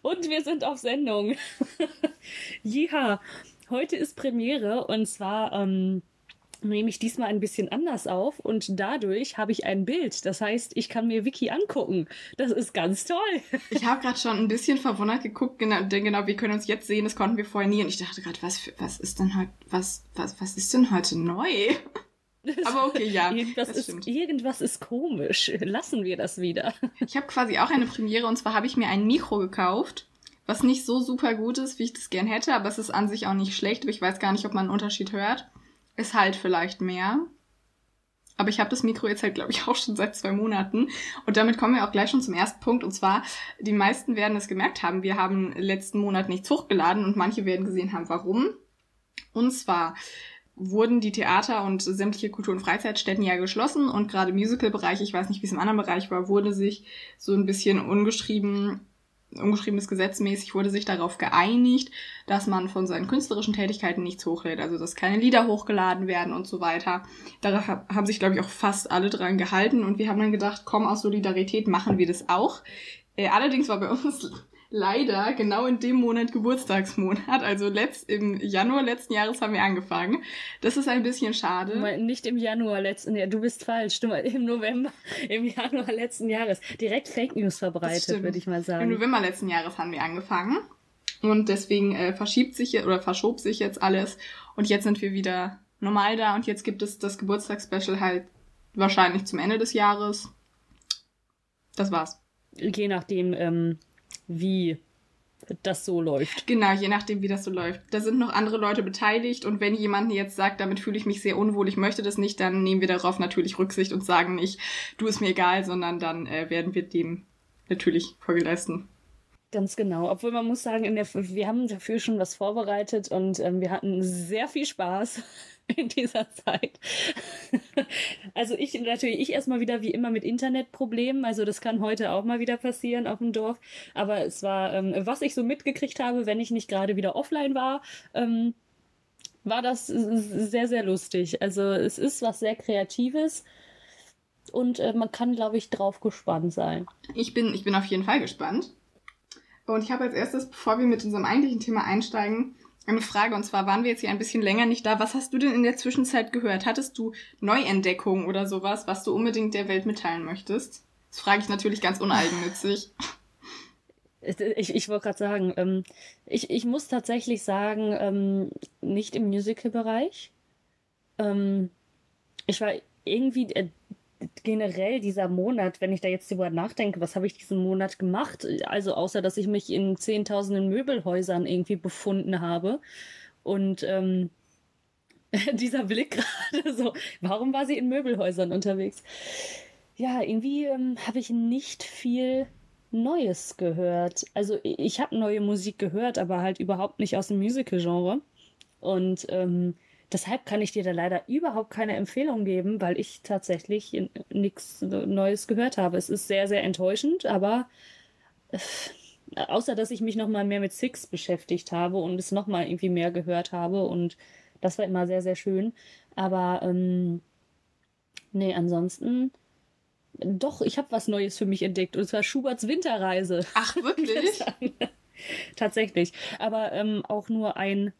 Und wir sind auf Sendung. ja, heute ist Premiere und zwar ähm, nehme ich diesmal ein bisschen anders auf und dadurch habe ich ein Bild. Das heißt, ich kann mir Wiki angucken. Das ist ganz toll. Ich habe gerade schon ein bisschen verwundert geguckt, genau, denn genau, wir können uns jetzt sehen, das konnten wir vorher nie. Und ich dachte gerade, was, was ist denn heute, was, was, was ist denn heute neu? Aber okay, ja. irgendwas, ist, irgendwas ist komisch. Lassen wir das wieder. Ich habe quasi auch eine Premiere und zwar habe ich mir ein Mikro gekauft, was nicht so super gut ist, wie ich das gern hätte, aber es ist an sich auch nicht schlecht. Aber ich weiß gar nicht, ob man einen Unterschied hört. Es halt vielleicht mehr. Aber ich habe das Mikro jetzt halt, glaube ich, auch schon seit zwei Monaten. Und damit kommen wir auch gleich schon zum ersten Punkt. Und zwar, die meisten werden es gemerkt haben, wir haben letzten Monat nichts hochgeladen und manche werden gesehen haben, warum. Und zwar wurden die Theater und sämtliche Kultur- und Freizeitstätten ja geschlossen und gerade Musical-Bereich, ich weiß nicht, wie es im anderen Bereich war, wurde sich so ein bisschen ungeschrieben, ungeschriebenes Gesetz mäßig wurde sich darauf geeinigt, dass man von seinen künstlerischen Tätigkeiten nichts hochlädt, also dass keine Lieder hochgeladen werden und so weiter. Darauf haben sich, glaube ich, auch fast alle dran gehalten und wir haben dann gedacht, komm, aus Solidarität machen wir das auch. Äh, allerdings war bei uns leider genau in dem Monat Geburtstagsmonat. Also letzt, im Januar letzten Jahres haben wir angefangen. Das ist ein bisschen schade. Nicht im Januar letzten Jahr. Du bist falsch. Du, Im November, im Januar letzten Jahres. Direkt Fake News verbreitet, würde ich mal sagen. Im November letzten Jahres haben wir angefangen. Und deswegen äh, verschiebt sich oder verschob sich jetzt alles. Und jetzt sind wir wieder normal da. Und jetzt gibt es das Geburtstagsspecial halt wahrscheinlich zum Ende des Jahres. Das war's. Je nachdem, ähm, wie das so läuft. Genau, je nachdem, wie das so läuft. Da sind noch andere Leute beteiligt und wenn jemand jetzt sagt, damit fühle ich mich sehr unwohl, ich möchte das nicht, dann nehmen wir darauf natürlich Rücksicht und sagen nicht, du ist mir egal, sondern dann äh, werden wir dem natürlich Folge leisten. Ganz genau. Obwohl man muss sagen, der, wir haben dafür schon was vorbereitet und ähm, wir hatten sehr viel Spaß. in dieser Zeit. Also ich natürlich, ich erstmal wieder wie immer mit Internetproblemen. Also das kann heute auch mal wieder passieren auf dem Dorf. Aber es war, ähm, was ich so mitgekriegt habe, wenn ich nicht gerade wieder offline war, ähm, war das sehr, sehr lustig. Also es ist was sehr Kreatives und äh, man kann, glaube ich, drauf gespannt sein. Ich bin, ich bin auf jeden Fall gespannt. Und ich habe als erstes, bevor wir mit unserem eigentlichen Thema einsteigen, eine Frage, und zwar waren wir jetzt hier ein bisschen länger nicht da. Was hast du denn in der Zwischenzeit gehört? Hattest du Neuentdeckungen oder sowas, was du unbedingt der Welt mitteilen möchtest? Das frage ich natürlich ganz uneigennützig. Ich, ich wollte gerade sagen, ähm, ich, ich muss tatsächlich sagen, ähm, nicht im Musical-Bereich. Ähm, ich war irgendwie, äh, generell dieser Monat, wenn ich da jetzt drüber nachdenke, was habe ich diesen Monat gemacht? Also außer, dass ich mich in zehntausenden Möbelhäusern irgendwie befunden habe. Und ähm, dieser Blick gerade so, warum war sie in Möbelhäusern unterwegs? Ja, irgendwie ähm, habe ich nicht viel Neues gehört. Also ich habe neue Musik gehört, aber halt überhaupt nicht aus dem Musical-Genre. Und ähm, Deshalb kann ich dir da leider überhaupt keine Empfehlung geben, weil ich tatsächlich nichts Neues gehört habe. Es ist sehr, sehr enttäuschend, aber äh, außer dass ich mich nochmal mehr mit Six beschäftigt habe und es nochmal irgendwie mehr gehört habe und das war immer sehr, sehr schön. Aber ähm, nee, ansonsten doch, ich habe was Neues für mich entdeckt und zwar Schuberts Winterreise. Ach, wirklich? Tatsächlich. Aber ähm, auch nur ein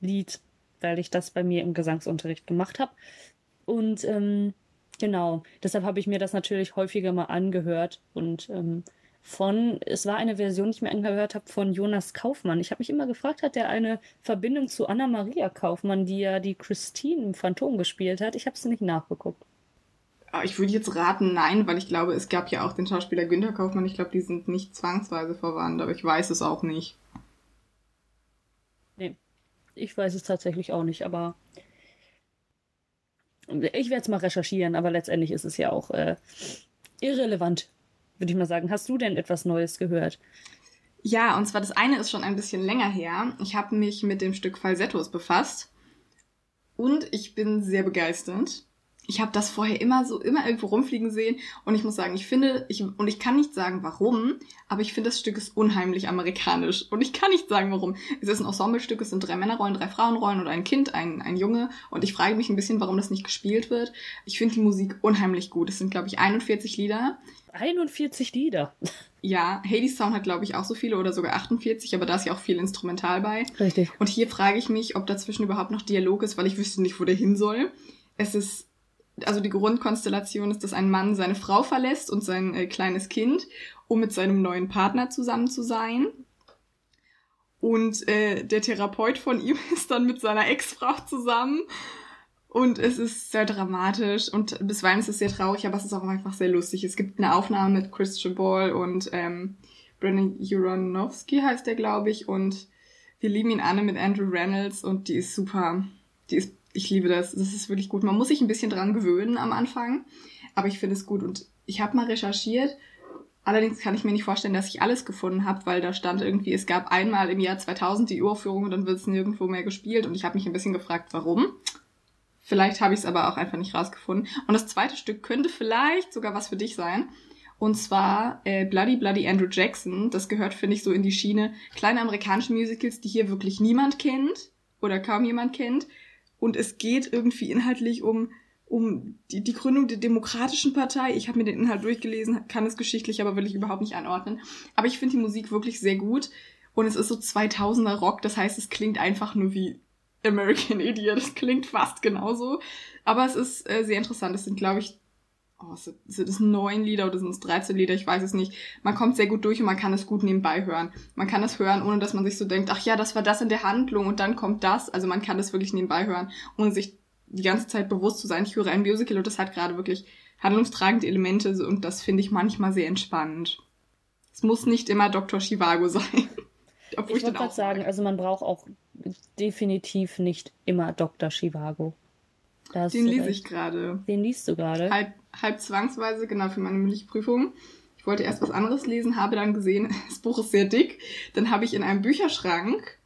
Lied weil ich das bei mir im Gesangsunterricht gemacht habe. Und ähm, genau, deshalb habe ich mir das natürlich häufiger mal angehört und ähm, von, es war eine Version, die ich mir angehört habe, von Jonas Kaufmann. Ich habe mich immer gefragt, hat der eine Verbindung zu Anna-Maria Kaufmann, die ja die Christine im Phantom gespielt hat? Ich habe es nicht nachgeguckt. Ah, ich würde jetzt raten, nein, weil ich glaube, es gab ja auch den Schauspieler Günther Kaufmann. Ich glaube, die sind nicht zwangsweise verwandt, aber ich weiß es auch nicht. Ich weiß es tatsächlich auch nicht, aber ich werde es mal recherchieren, aber letztendlich ist es ja auch äh, irrelevant, würde ich mal sagen. Hast du denn etwas Neues gehört? Ja, und zwar das eine ist schon ein bisschen länger her. Ich habe mich mit dem Stück Falsettos befasst und ich bin sehr begeistert. Ich habe das vorher immer so, immer irgendwo rumfliegen sehen und ich muss sagen, ich finde, ich, und ich kann nicht sagen warum, aber ich finde, das Stück ist unheimlich amerikanisch und ich kann nicht sagen warum. Es ist ein Ensemblestück, es sind drei Männerrollen, drei Frauenrollen und ein Kind, ein, ein Junge und ich frage mich ein bisschen, warum das nicht gespielt wird. Ich finde die Musik unheimlich gut. Es sind, glaube ich, 41 Lieder. 41 Lieder. Ja, Hades Sound hat, glaube ich, auch so viele oder sogar 48, aber da ist ja auch viel instrumental bei. Richtig. Und hier frage ich mich, ob dazwischen überhaupt noch Dialog ist, weil ich wüsste nicht, wo der hin soll. Es ist, also die Grundkonstellation ist, dass ein Mann seine Frau verlässt und sein äh, kleines Kind, um mit seinem neuen Partner zusammen zu sein. Und äh, der Therapeut von ihm ist dann mit seiner Ex-Frau zusammen. Und es ist sehr dramatisch und bisweilen ist es sehr traurig, aber es ist auch einfach sehr lustig. Es gibt eine Aufnahme mit Christian Ball und ähm, Brennan Uranowski heißt der, glaube ich. Und wir lieben ihn alle mit Andrew Reynolds und die ist super. Die ist, ich liebe das. Das ist wirklich gut. Man muss sich ein bisschen dran gewöhnen am Anfang, aber ich finde es gut. Und ich habe mal recherchiert. Allerdings kann ich mir nicht vorstellen, dass ich alles gefunden habe, weil da stand irgendwie, es gab einmal im Jahr 2000 die Uraufführung und dann wird es nirgendwo mehr gespielt. Und ich habe mich ein bisschen gefragt, warum. Vielleicht habe ich es aber auch einfach nicht rausgefunden. Und das zweite Stück könnte vielleicht sogar was für dich sein. Und zwar äh, Bloody Bloody Andrew Jackson. Das gehört, finde ich, so in die Schiene kleine amerikanische Musicals, die hier wirklich niemand kennt oder kaum jemand kennt. Und es geht irgendwie inhaltlich um, um die, die Gründung der Demokratischen Partei. Ich habe mir den Inhalt durchgelesen, kann es geschichtlich, aber will ich überhaupt nicht anordnen. Aber ich finde die Musik wirklich sehr gut. Und es ist so 2000er Rock, das heißt, es klingt einfach nur wie American Idiot. Das klingt fast genauso. Aber es ist äh, sehr interessant. Es sind, glaube ich, oh, sind es neun Lieder oder sind es 13 Lieder? Ich weiß es nicht. Man kommt sehr gut durch und man kann es gut nebenbei hören. Man kann es hören, ohne dass man sich so denkt, ach ja, das war das in der Handlung und dann kommt das. Also man kann das wirklich nebenbei hören, ohne sich die ganze Zeit bewusst zu sein. Ich höre ein Musical und das hat gerade wirklich handlungstragende Elemente und das finde ich manchmal sehr entspannend. Es muss nicht immer Dr. Chivago sein. Obwohl ich, wollte gerade sagen, also man braucht auch definitiv nicht immer Dr. Chivago. Den lese ich gerade. Den liest du gerade? Halb, halb zwangsweise, genau, für meine mündliche Prüfung. Ich wollte erst was anderes lesen, habe dann gesehen, das Buch ist sehr dick. Dann habe ich in einem Bücherschrank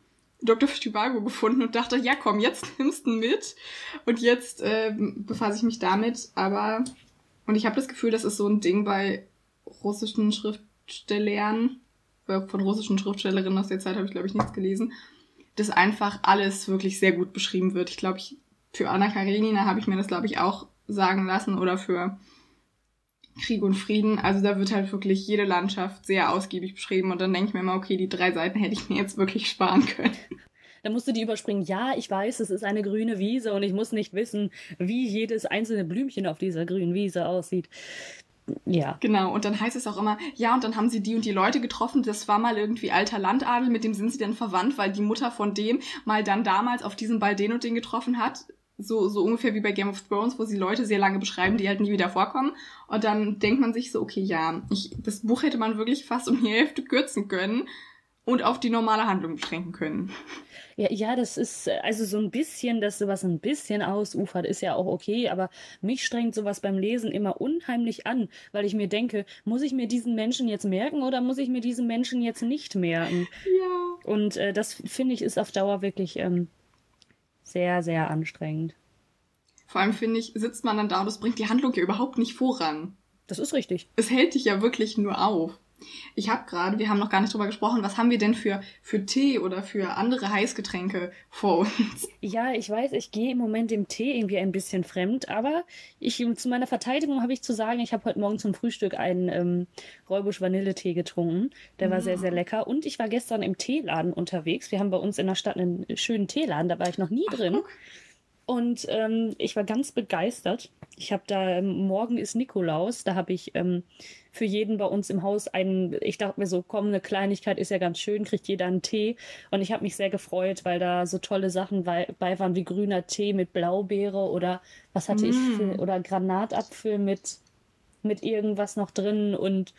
Dr. Chivago gefunden und dachte, ja komm, jetzt nimmst du mit. Und jetzt äh, befasse ich mich damit. Aber, und ich habe das Gefühl, das ist so ein Ding bei russischen Schriftstellern, von russischen Schriftstellerinnen aus der Zeit habe ich, glaube ich, nichts gelesen, dass einfach alles wirklich sehr gut beschrieben wird. Ich glaube, ich, für Anna Karenina habe ich mir das, glaube ich, auch sagen lassen oder für Krieg und Frieden. Also da wird halt wirklich jede Landschaft sehr ausgiebig beschrieben und dann denke ich mir immer, okay, die drei Seiten hätte ich mir jetzt wirklich sparen können. Da musst du die überspringen. Ja, ich weiß, es ist eine grüne Wiese und ich muss nicht wissen, wie jedes einzelne Blümchen auf dieser grünen Wiese aussieht ja. Genau, und dann heißt es auch immer, ja, und dann haben sie die und die Leute getroffen, das war mal irgendwie alter Landadel, mit dem sind sie dann verwandt, weil die Mutter von dem mal dann damals auf diesem Ball den und den getroffen hat. So, so ungefähr wie bei Game of Thrones, wo sie Leute sehr lange beschreiben, die halt nie wieder vorkommen. Und dann denkt man sich so, okay, ja, ich, das Buch hätte man wirklich fast um die Hälfte kürzen können und auf die normale Handlung beschränken können. Ja, ja, das ist also so ein bisschen, dass sowas ein bisschen ausufert, ist ja auch okay, aber mich strengt sowas beim Lesen immer unheimlich an, weil ich mir denke, muss ich mir diesen Menschen jetzt merken oder muss ich mir diesen Menschen jetzt nicht merken? Ja. Und äh, das finde ich ist auf Dauer wirklich ähm, sehr, sehr anstrengend. Vor allem finde ich, sitzt man dann da und das bringt die Handlung ja überhaupt nicht voran. Das ist richtig. Es hält dich ja wirklich nur auf. Ich habe gerade, wir haben noch gar nicht drüber gesprochen, was haben wir denn für, für Tee oder für andere Heißgetränke vor uns? Ja, ich weiß, ich gehe im Moment dem Tee irgendwie ein bisschen fremd, aber ich, zu meiner Verteidigung habe ich zu sagen, ich habe heute Morgen zum Frühstück einen ähm, Räubusch Vanilletee getrunken. Der war ja. sehr, sehr mm. lecker. Und ich war gestern im Teeladen unterwegs. Wir haben bei uns in der Stadt einen schönen Teeladen, da war ich noch nie Ach, drin. Guck. Und ähm, ich war ganz begeistert. Ich habe da, ähm, morgen ist Nikolaus, da habe ich ähm, für jeden bei uns im Haus einen, ich dachte mir so, komm, eine Kleinigkeit ist ja ganz schön, kriegt jeder einen Tee. Und ich habe mich sehr gefreut, weil da so tolle Sachen bei, waren wie grüner Tee mit Blaubeere oder was hatte mm. ich für, oder Granatapfel mit mit irgendwas noch drin und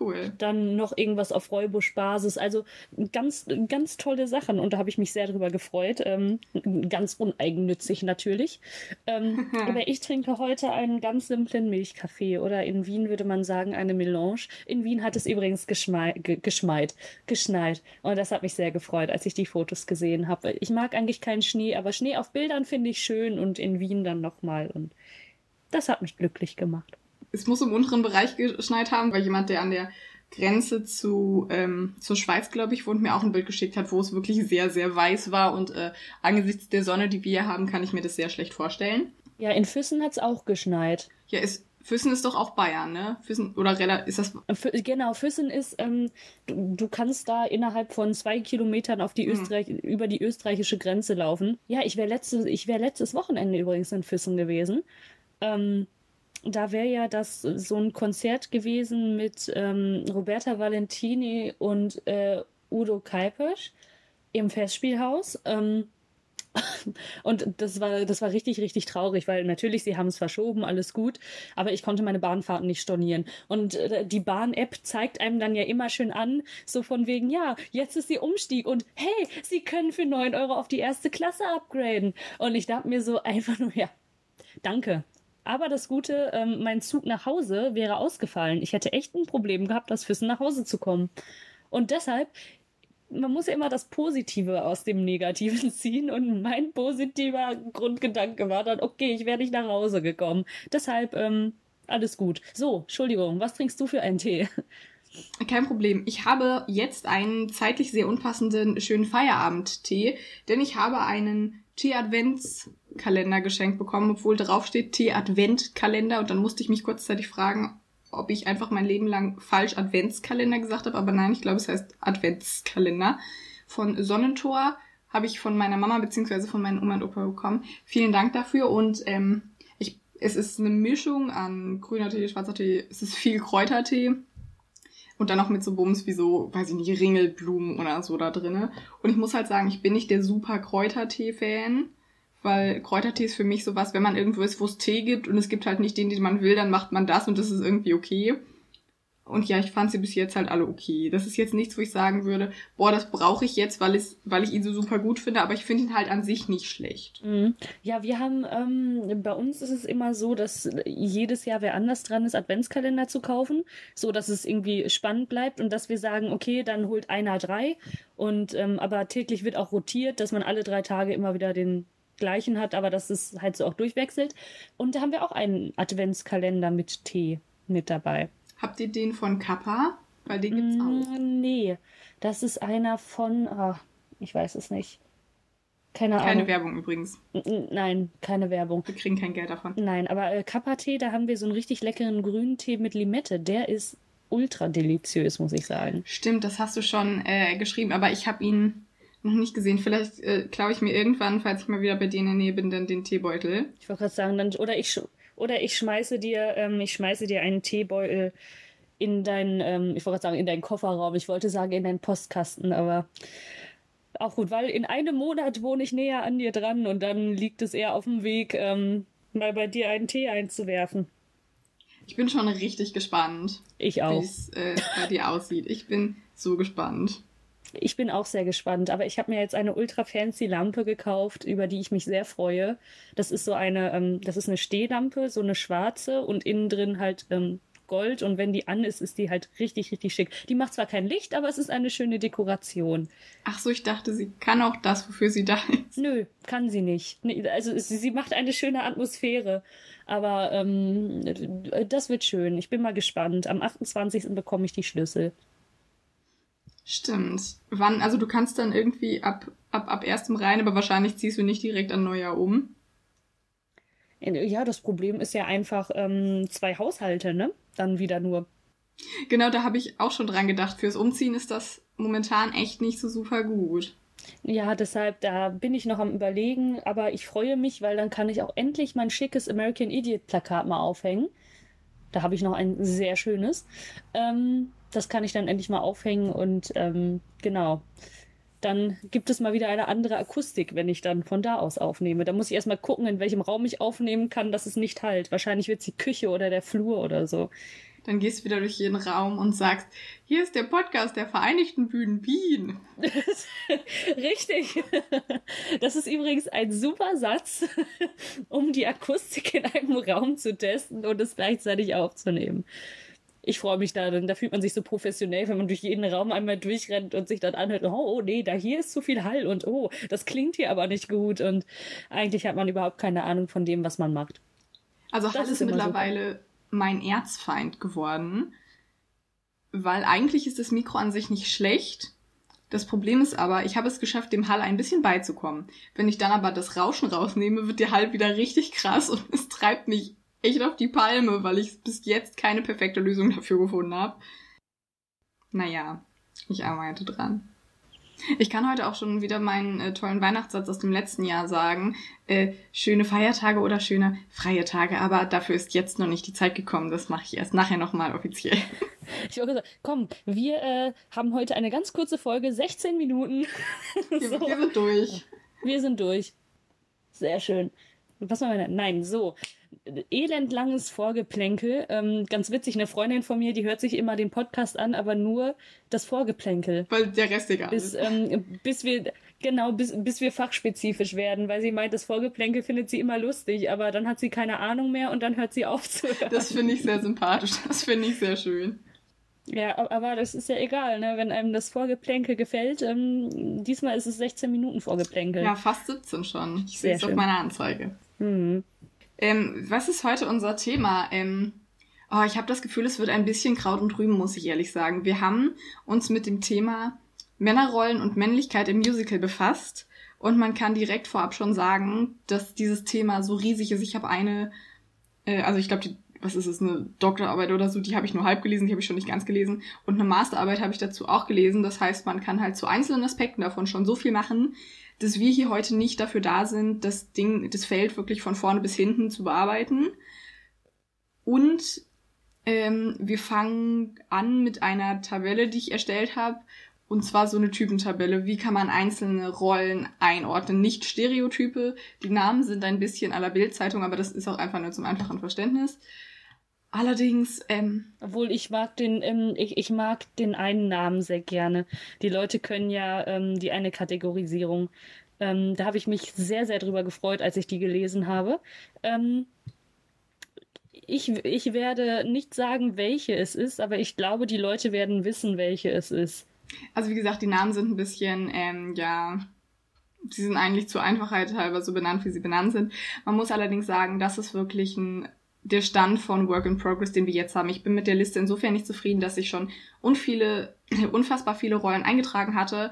cool. dann noch irgendwas auf Räubusch-Basis. Also ganz, ganz tolle Sachen und da habe ich mich sehr drüber gefreut. Ähm, ganz uneigennützig natürlich. Ähm, aber ich trinke heute einen ganz simplen Milchkaffee oder in Wien würde man sagen eine Melange. In Wien hat es übrigens geschmei geschmeit, geschneit und das hat mich sehr gefreut, als ich die Fotos gesehen habe. Ich mag eigentlich keinen Schnee, aber Schnee auf Bildern finde ich schön und in Wien dann nochmal und das hat mich glücklich gemacht. Es muss im unteren Bereich geschneit haben, weil jemand, der an der Grenze zu ähm, zur Schweiz, glaube ich, wohnt, mir auch ein Bild geschickt hat, wo es wirklich sehr, sehr weiß war. Und äh, angesichts der Sonne, die wir haben, kann ich mir das sehr schlecht vorstellen. Ja, in Füssen hat es auch geschneit. Ja, ist, Füssen ist doch auch Bayern, ne? Füssen, oder ist das. Genau, Füssen ist, ähm, du, du, kannst da innerhalb von zwei Kilometern auf die hm. Österreich, mhm. über die österreichische Grenze laufen. Ja, ich wäre letztes, ich wär letztes Wochenende übrigens in Füssen gewesen. Ähm, da wäre ja das so ein Konzert gewesen mit ähm, Roberta Valentini und äh, Udo Kaipesch im Festspielhaus. Ähm, und das war, das war richtig, richtig traurig, weil natürlich, sie haben es verschoben, alles gut, aber ich konnte meine Bahnfahrten nicht stornieren. Und äh, die Bahn-App zeigt einem dann ja immer schön an, so von wegen, ja, jetzt ist ihr Umstieg und hey, sie können für neun Euro auf die erste Klasse upgraden. Und ich dachte mir so einfach nur, ja, danke. Aber das Gute, ähm, mein Zug nach Hause wäre ausgefallen. Ich hätte echt ein Problem gehabt, aus Füssen nach Hause zu kommen. Und deshalb, man muss ja immer das Positive aus dem Negativen ziehen. Und mein positiver Grundgedanke war dann, okay, ich wäre nicht nach Hause gekommen. Deshalb, ähm, alles gut. So, Entschuldigung, was trinkst du für einen Tee? Kein Problem. Ich habe jetzt einen zeitlich sehr unpassenden schönen Feierabendtee, denn ich habe einen Tee-Adventskalender geschenkt bekommen, obwohl drauf steht Tee-Adventkalender und dann musste ich mich kurzzeitig fragen, ob ich einfach mein Leben lang falsch Adventskalender gesagt habe, aber nein, ich glaube, es heißt Adventskalender. Von Sonnentor habe ich von meiner Mama beziehungsweise von meinen Oma und Opa bekommen. Vielen Dank dafür und ähm, ich, es ist eine Mischung an grüner Tee, schwarzer Tee, es ist viel Kräutertee und dann noch mit so Bums wie so, weiß ich nicht, Ringelblumen oder so da drinne. Und ich muss halt sagen, ich bin nicht der super Kräutertee-Fan, weil Kräutertee ist für mich sowas, wenn man irgendwo ist, wo es Tee gibt und es gibt halt nicht den, den man will, dann macht man das und das ist irgendwie okay. Und ja, ich fand sie bis jetzt halt alle okay. Das ist jetzt nichts, wo ich sagen würde, boah, das brauche ich jetzt, weil, es, weil ich ihn so super gut finde, aber ich finde ihn halt an sich nicht schlecht. Mhm. Ja, wir haben, ähm, bei uns ist es immer so, dass jedes Jahr wer anders dran ist, Adventskalender zu kaufen, so dass es irgendwie spannend bleibt und dass wir sagen, okay, dann holt einer drei und ähm, aber täglich wird auch rotiert, dass man alle drei Tage immer wieder den gleichen hat, aber dass es halt so auch durchwechselt. Und da haben wir auch einen Adventskalender mit Tee mit dabei. Habt ihr den von Kappa? Weil den gibt's auch. Mm, nee, das ist einer von, oh, ich weiß es nicht. Keine, keine Ahnung. Werbung übrigens. Nein, keine Werbung. Wir kriegen kein Geld davon. Nein, aber äh, Kappa-Tee, da haben wir so einen richtig leckeren grünen Tee mit Limette. Der ist ultra deliziös, muss ich sagen. Stimmt, das hast du schon äh, geschrieben, aber ich habe ihn noch nicht gesehen. Vielleicht äh, klaue ich mir irgendwann, falls ich mal wieder bei dir in der Nähe bin, dann den Teebeutel. Ich wollte gerade sagen, dann, oder ich oder ich schmeiße dir, ähm, ich schmeiße dir einen Teebeutel in deinen, ähm, ich wollte sagen, in deinen Kofferraum. Ich wollte sagen, in deinen Postkasten, aber auch gut, weil in einem Monat wohne ich näher an dir dran und dann liegt es eher auf dem Weg, ähm, mal bei dir einen Tee einzuwerfen. Ich bin schon richtig gespannt. Ich auch. Wie es äh, bei dir aussieht. Ich bin so gespannt. Ich bin auch sehr gespannt, aber ich habe mir jetzt eine ultra fancy Lampe gekauft, über die ich mich sehr freue. Das ist so eine, ähm, das ist eine Stehlampe, so eine schwarze und innen drin halt ähm, Gold und wenn die an ist, ist die halt richtig, richtig schick. Die macht zwar kein Licht, aber es ist eine schöne Dekoration. Ach so, ich dachte, sie kann auch das, wofür sie da ist. Nö, kann sie nicht. Also sie, macht eine schöne Atmosphäre. Aber ähm, das wird schön. Ich bin mal gespannt. Am 28. bekomme ich die Schlüssel. Stimmt. Wann, also du kannst dann irgendwie ab, ab, ab erstem rein, aber wahrscheinlich ziehst du nicht direkt an Neujahr um. Ja, das Problem ist ja einfach ähm, zwei Haushalte, ne? Dann wieder nur. Genau, da habe ich auch schon dran gedacht. Fürs Umziehen ist das momentan echt nicht so super gut. Ja, deshalb, da bin ich noch am Überlegen, aber ich freue mich, weil dann kann ich auch endlich mein schickes American Idiot Plakat mal aufhängen. Da habe ich noch ein sehr schönes. Ähm, das kann ich dann endlich mal aufhängen und ähm, genau. Dann gibt es mal wieder eine andere Akustik, wenn ich dann von da aus aufnehme. Da muss ich erstmal gucken, in welchem Raum ich aufnehmen kann, dass es nicht halt. Wahrscheinlich wird es die Küche oder der Flur oder so. Dann gehst du wieder durch jeden Raum und sagst, hier ist der Podcast der Vereinigten Bühnen Wien. Richtig. Das ist übrigens ein super Satz, um die Akustik in einem Raum zu testen und es gleichzeitig aufzunehmen ich freue mich da, denn da fühlt man sich so professionell, wenn man durch jeden Raum einmal durchrennt und sich dann anhört, oh, oh nee, da hier ist zu viel Hall und oh, das klingt hier aber nicht gut und eigentlich hat man überhaupt keine Ahnung von dem, was man macht. Also das Hall ist, ist mittlerweile super. Mein Erzfeind geworden, weil eigentlich ist das Mikro an sich nicht schlecht. Das Problem ist aber, ich habe es geschafft, dem Hall ein bisschen beizukommen. Wenn ich dann aber das Rauschen rausnehme, wird der Hall wieder richtig krass und es treibt mich echt auf die Palme, weil ich bis jetzt keine perfekte Lösung dafür gefunden habe. Naja, ich arbeite dran. Ich kann heute auch schon wieder meinen äh, tollen Weihnachtssatz aus dem letzten Jahr sagen. Äh, schöne Feiertage oder schöne freie Tage, aber dafür ist jetzt noch nicht die Zeit gekommen. Das mache ich erst nachher nochmal offiziell. Ich wollte sagen, komm, wir äh, haben heute eine ganz kurze Folge, 16 Minuten. so. wir, wir sind durch. Wir sind durch. Sehr schön. Was machen wir denn? Nein, so elendlanges Vorgeplänkel. Ähm, ganz witzig, eine Freundin von mir, die hört sich immer den Podcast an, aber nur das Vorgeplänkel. Weil der Rest egal bis, ähm, bis wir, genau, bis, bis wir fachspezifisch werden, weil sie meint, das Vorgeplänkel findet sie immer lustig, aber dann hat sie keine Ahnung mehr und dann hört sie auf zu hören. Das finde ich sehr sympathisch, das finde ich sehr schön. Ja, aber das ist ja egal, ne? wenn einem das Vorgeplänkel gefällt. Ähm, diesmal ist es 16 Minuten Vorgeplänkel. Ja, fast 17 schon. Ich sehe es auf meiner Anzeige. Mhm. Ähm, was ist heute unser Thema? Ähm, oh, ich habe das Gefühl, es wird ein bisschen Kraut und Rüben, muss ich ehrlich sagen. Wir haben uns mit dem Thema Männerrollen und Männlichkeit im Musical befasst. Und man kann direkt vorab schon sagen, dass dieses Thema so riesig ist. Ich habe eine, äh, also ich glaube, die was ist es, eine Doktorarbeit oder so, die habe ich nur halb gelesen, die habe ich schon nicht ganz gelesen. Und eine Masterarbeit habe ich dazu auch gelesen. Das heißt, man kann halt zu einzelnen Aspekten davon schon so viel machen, dass wir hier heute nicht dafür da sind, das Ding, das Feld wirklich von vorne bis hinten zu bearbeiten. Und ähm, wir fangen an mit einer Tabelle, die ich erstellt habe. Und zwar so eine Typentabelle. Wie kann man einzelne Rollen einordnen? Nicht Stereotype. Die Namen sind ein bisschen aller Bildzeitung, aber das ist auch einfach nur zum einfachen Verständnis. Allerdings, ähm, obwohl ich mag den, ähm, ich, ich mag den einen Namen sehr gerne. Die Leute können ja ähm, die eine Kategorisierung. Ähm, da habe ich mich sehr, sehr drüber gefreut, als ich die gelesen habe. Ähm, ich, ich werde nicht sagen, welche es ist, aber ich glaube, die Leute werden wissen, welche es ist. Also wie gesagt, die Namen sind ein bisschen, ähm, ja, sie sind eigentlich zur Einfachheit halber so benannt, wie sie benannt sind. Man muss allerdings sagen, das ist wirklich ein der Stand von Work in Progress, den wir jetzt haben. Ich bin mit der Liste insofern nicht zufrieden, dass ich schon unviele, unfassbar viele Rollen eingetragen hatte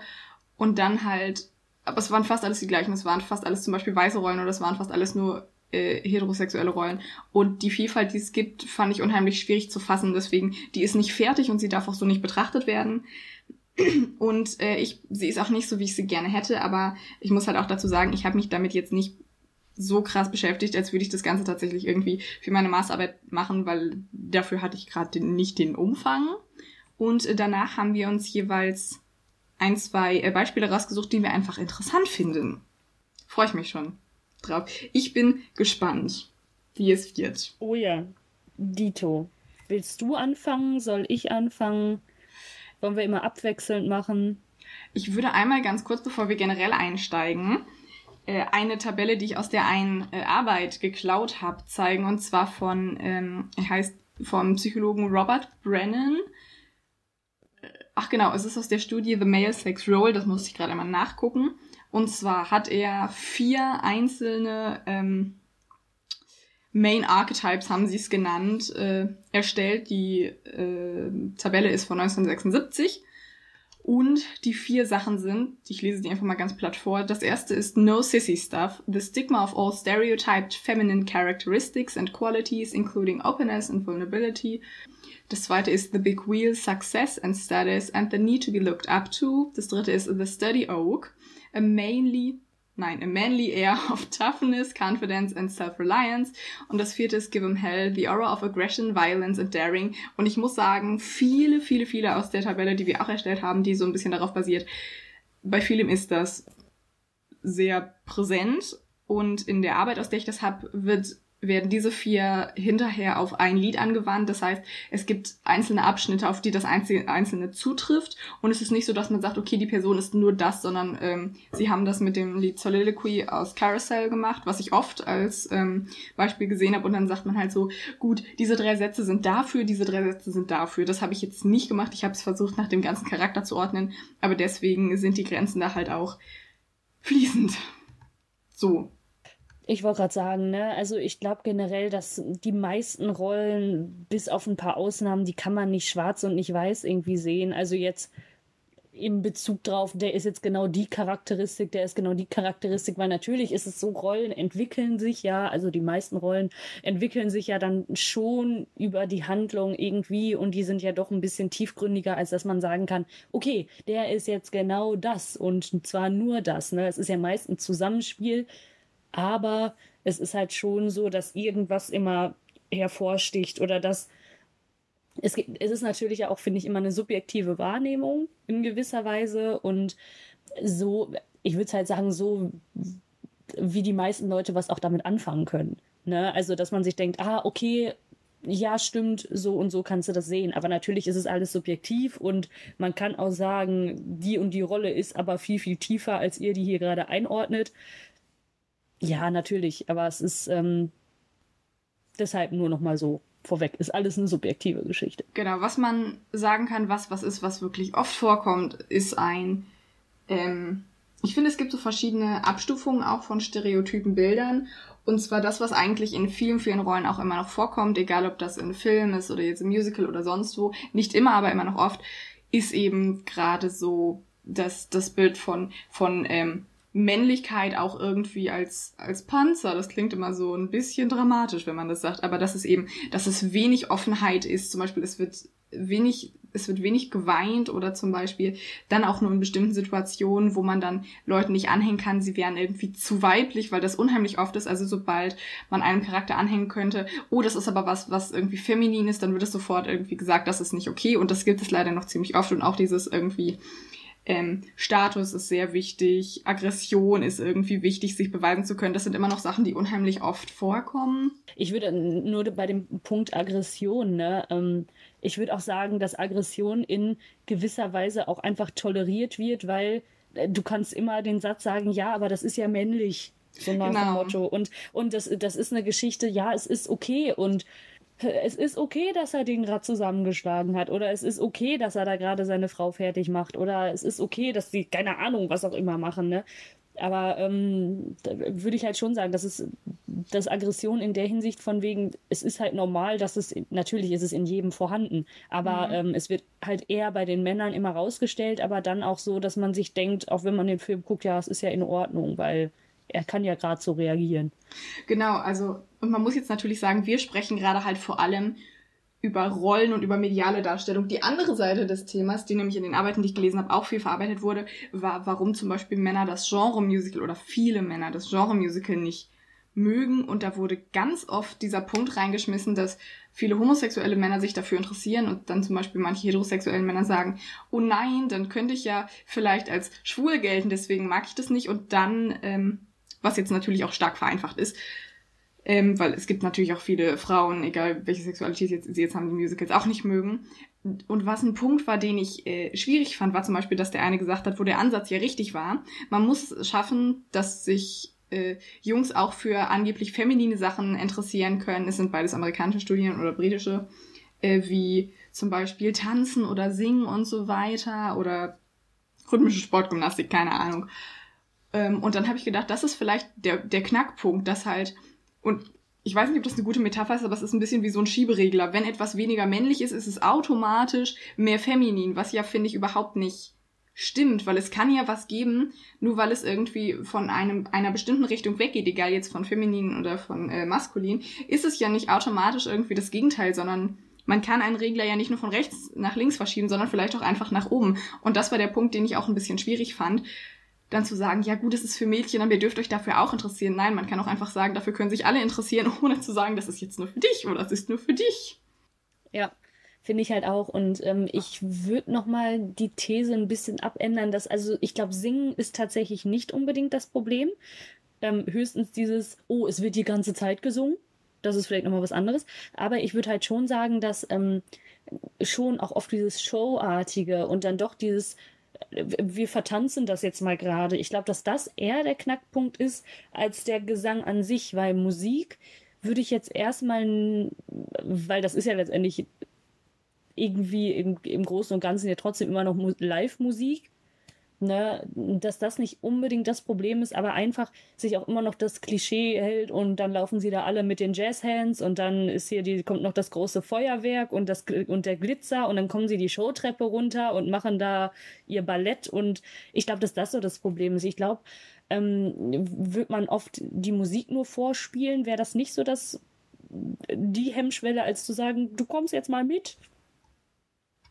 und dann halt, aber es waren fast alles die gleichen. Es waren fast alles zum Beispiel weiße Rollen oder es waren fast alles nur äh, heterosexuelle Rollen. Und die Vielfalt, die es gibt, fand ich unheimlich schwierig zu fassen. Deswegen, die ist nicht fertig und sie darf auch so nicht betrachtet werden. Und äh, ich, sie ist auch nicht so, wie ich sie gerne hätte, aber ich muss halt auch dazu sagen, ich habe mich damit jetzt nicht so krass beschäftigt, als würde ich das Ganze tatsächlich irgendwie für meine Masterarbeit machen, weil dafür hatte ich gerade nicht den Umfang. Und danach haben wir uns jeweils ein, zwei äh, Beispiele rausgesucht, die wir einfach interessant finden. Freue ich mich schon drauf. Ich bin gespannt, wie es wird. Oh ja, Dito. Willst du anfangen? Soll ich anfangen? Wollen wir immer abwechselnd machen? Ich würde einmal ganz kurz, bevor wir generell einsteigen, äh, eine Tabelle, die ich aus der einen äh, Arbeit geklaut habe, zeigen. Und zwar von, ähm, heißt vom Psychologen Robert Brennan. Äh, ach genau, es ist aus der Studie The Male Sex Role, das muss ich gerade mal nachgucken. Und zwar hat er vier einzelne ähm, Main Archetypes, haben sie es genannt, äh, erstellt. Die äh, Tabelle ist von 1976 und die vier Sachen sind, ich lese die einfach mal ganz platt vor. Das erste ist No Sissy Stuff, the stigma of all stereotyped feminine characteristics and qualities, including openness and vulnerability. Das zweite ist The Big Wheel, Success and Status and the Need to be Looked Up to. Das dritte ist The Steady Oak, a mainly nein, a manly air of toughness, confidence and self-reliance. Und das vierte ist Give 'em Hell, the aura of aggression, violence and daring. Und ich muss sagen, viele, viele, viele aus der Tabelle, die wir auch erstellt haben, die so ein bisschen darauf basiert, bei vielem ist das sehr präsent. Und in der Arbeit, aus der ich das habe, wird werden diese vier hinterher auf ein Lied angewandt. Das heißt, es gibt einzelne Abschnitte, auf die das Einzelne zutrifft. Und es ist nicht so, dass man sagt, okay, die Person ist nur das, sondern ähm, sie haben das mit dem Lied Soliloquy aus Carousel gemacht, was ich oft als ähm, Beispiel gesehen habe. Und dann sagt man halt so, gut, diese drei Sätze sind dafür, diese drei Sätze sind dafür. Das habe ich jetzt nicht gemacht. Ich habe es versucht, nach dem ganzen Charakter zu ordnen. Aber deswegen sind die Grenzen da halt auch fließend. So, Ich wollte gerade sagen, ne, also ich glaube generell, dass die meisten Rollen, bis auf ein paar Ausnahmen, die kann man nicht schwarz und nicht weiß irgendwie sehen. Also jetzt im Bezug drauf, der ist jetzt genau die Charakteristik, der ist genau die Charakteristik, weil natürlich ist es so, Rollen entwickeln sich ja, also die meisten Rollen entwickeln sich ja dann schon über die Handlung irgendwie und die sind ja doch ein bisschen tiefgründiger, als dass man sagen kann, okay, der ist jetzt genau das und zwar nur das. Ne? Es ist ja meist ein Zusammenspiel aber es ist halt schon so, dass irgendwas immer hervorsticht oder dass es, gibt, es ist natürlich auch, finde ich, immer eine subjektive Wahrnehmung in gewisser Weise und so, ich würde halt sagen, so wie die meisten Leute was auch damit anfangen können. Ne? Also, dass man sich denkt, ah, okay, ja, stimmt, so und so kannst du das sehen. Aber natürlich ist es alles subjektiv und man kann auch sagen, die und die Rolle ist aber viel, viel tiefer, als ihr die hier gerade einordnet. Ja, natürlich, aber es ist ähm, deshalb nur noch mal so vorweg. Ist alles eine subjektive Geschichte. Genau, was man sagen kann, was was ist, was wirklich oft vorkommt, ist ein. Ähm, ich finde, es gibt so verschiedene Abstufungen auch von stereotypen Bildern. Und zwar das, was eigentlich in vielen, vielen Rollen auch immer noch vorkommt, egal ob das in Film ist oder jetzt im Musical oder sonst wo, nicht immer, aber immer noch oft, ist eben gerade so das, das Bild von, von ähm, Männlichkeit auch irgendwie als, als Panzer. Das klingt immer so ein bisschen dramatisch, wenn man das sagt. Aber dass es eben, dass es wenig Offenheit ist. Zum Beispiel, es wird wenig, es wird wenig geweint oder zum Beispiel dann auch nur in bestimmten Situationen, wo man dann Leuten nicht anhängen kann, sie wären irgendwie zu weiblich, weil das unheimlich oft ist. Also sobald man einem Charakter anhängen könnte, oh, das ist aber was, was irgendwie feminin ist, dann wird es sofort irgendwie gesagt, das ist nicht okay. Und das gibt es leider noch ziemlich oft. Und auch dieses irgendwie, ähm, Status ist sehr wichtig, Aggression ist irgendwie wichtig, sich beweisen zu können. Das sind immer noch Sachen, die unheimlich oft vorkommen. Ich würde nur bei dem Punkt Aggression, ne, ähm, ich würde auch sagen, dass Aggression in gewisser Weise auch einfach toleriert wird, weil äh, du kannst immer den Satz sagen, ja, aber das ist ja männlich. So nach genau. dem Motto. Und, und das, das ist eine Geschichte, ja, es ist okay. Und es ist okay, dass er den gerade zusammengeschlagen hat oder es ist okay, dass er da gerade seine Frau fertig macht oder es ist okay, dass sie keine Ahnung, was auch immer machen, ne? Aber ähm, da würde ich halt schon sagen, dass es dass Aggression in der Hinsicht von wegen, es ist halt normal, dass es natürlich ist es in jedem vorhanden, aber mhm. ähm, es wird halt eher bei den Männern immer rausgestellt, aber dann auch so, dass man sich denkt, auch wenn man den Film guckt, ja, es ist ja in Ordnung, weil er kann ja gerade so reagieren. Genau, also, und man muss jetzt natürlich sagen, wir sprechen gerade halt vor allem über Rollen und über mediale Darstellung. Die andere Seite des Themas, die nämlich in den Arbeiten, die ich gelesen habe, auch viel verarbeitet wurde, war, warum zum Beispiel Männer das Genre-Musical oder viele Männer das Genre-Musical nicht mögen. Und da wurde ganz oft dieser Punkt reingeschmissen, dass viele homosexuelle Männer sich dafür interessieren und dann zum Beispiel manche heterosexuellen Männer sagen, oh nein, dann könnte ich ja vielleicht als schwul gelten, deswegen mag ich das nicht. Und dann ähm, was jetzt natürlich auch stark vereinfacht ist. Ähm, weil es gibt natürlich auch viele Frauen, egal welche Sexualität jetzt, sie jetzt haben, die Musicals auch nicht mögen. Und was ein Punkt war, den ich äh, schwierig fand, war zum Beispiel, dass der eine gesagt hat, wo der Ansatz ja richtig war. Man muss es schaffen, dass sich äh, Jungs auch für angeblich feminine Sachen interessieren können. Es sind beides amerikanische Studien oder britische, äh, wie zum Beispiel Tanzen oder Singen und so weiter oder rhythmische Sportgymnastik, keine Ahnung. Ähm, und dann habe ich gedacht, das ist vielleicht der, der Knackpunkt, dass halt, und ich weiß nicht, ob das eine gute Metapher ist, aber es ist ein bisschen wie so ein Schieberegler. Wenn etwas weniger männlich ist, ist es automatisch mehr feminin, was ja, finde ich, überhaupt nicht stimmt, weil es kann ja was geben, nur weil es irgendwie von einem, einer bestimmten Richtung weggeht, egal jetzt von feminin oder von äh, maskulin, ist es ja nicht automatisch irgendwie das Gegenteil, sondern man kann einen Regler ja nicht nur von rechts nach links verschieben, sondern vielleicht auch einfach nach oben. Und das war der Punkt, den ich auch ein bisschen schwierig fand, dann zu sagen, ja gut, es ist für Mädchen, aber ihr dürft euch dafür auch interessieren. Nein, man kann auch einfach sagen, dafür können sich alle interessieren, ohne zu sagen, das ist jetzt nur für dich oder das ist nur für dich. Ja, finde ich halt auch. Und ähm, ich würde nochmal die These ein bisschen abändern, dass, also ich glaube, Singen ist tatsächlich nicht unbedingt das Problem. Ähm, höchstens dieses, oh, es wird die ganze Zeit gesungen. Das ist vielleicht nochmal was anderes. Aber ich würde halt schon sagen, dass ähm, schon auch oft dieses Showartige und dann doch dieses wir vertanzen das jetzt mal gerade. Ich glaube, dass das eher der Knackpunkt ist als der Gesang an sich, weil Musik würde ich jetzt erstmal, weil das ist ja letztendlich irgendwie im, im Großen und Ganzen ja trotzdem immer noch Live-Musik. Ne, dass das nicht unbedingt das Problem ist, aber einfach sich auch immer noch das Klischee hält und dann laufen sie da alle mit den Jazzhands und dann ist hier die kommt noch das große Feuerwerk und das und der Glitzer und dann kommen sie die Showtreppe runter und machen da ihr Ballett und ich glaube, dass das so das Problem ist. Ich glaube, ähm, wird man oft die Musik nur vorspielen, wäre das nicht so das die Hemmschwelle, als zu sagen, du kommst jetzt mal mit.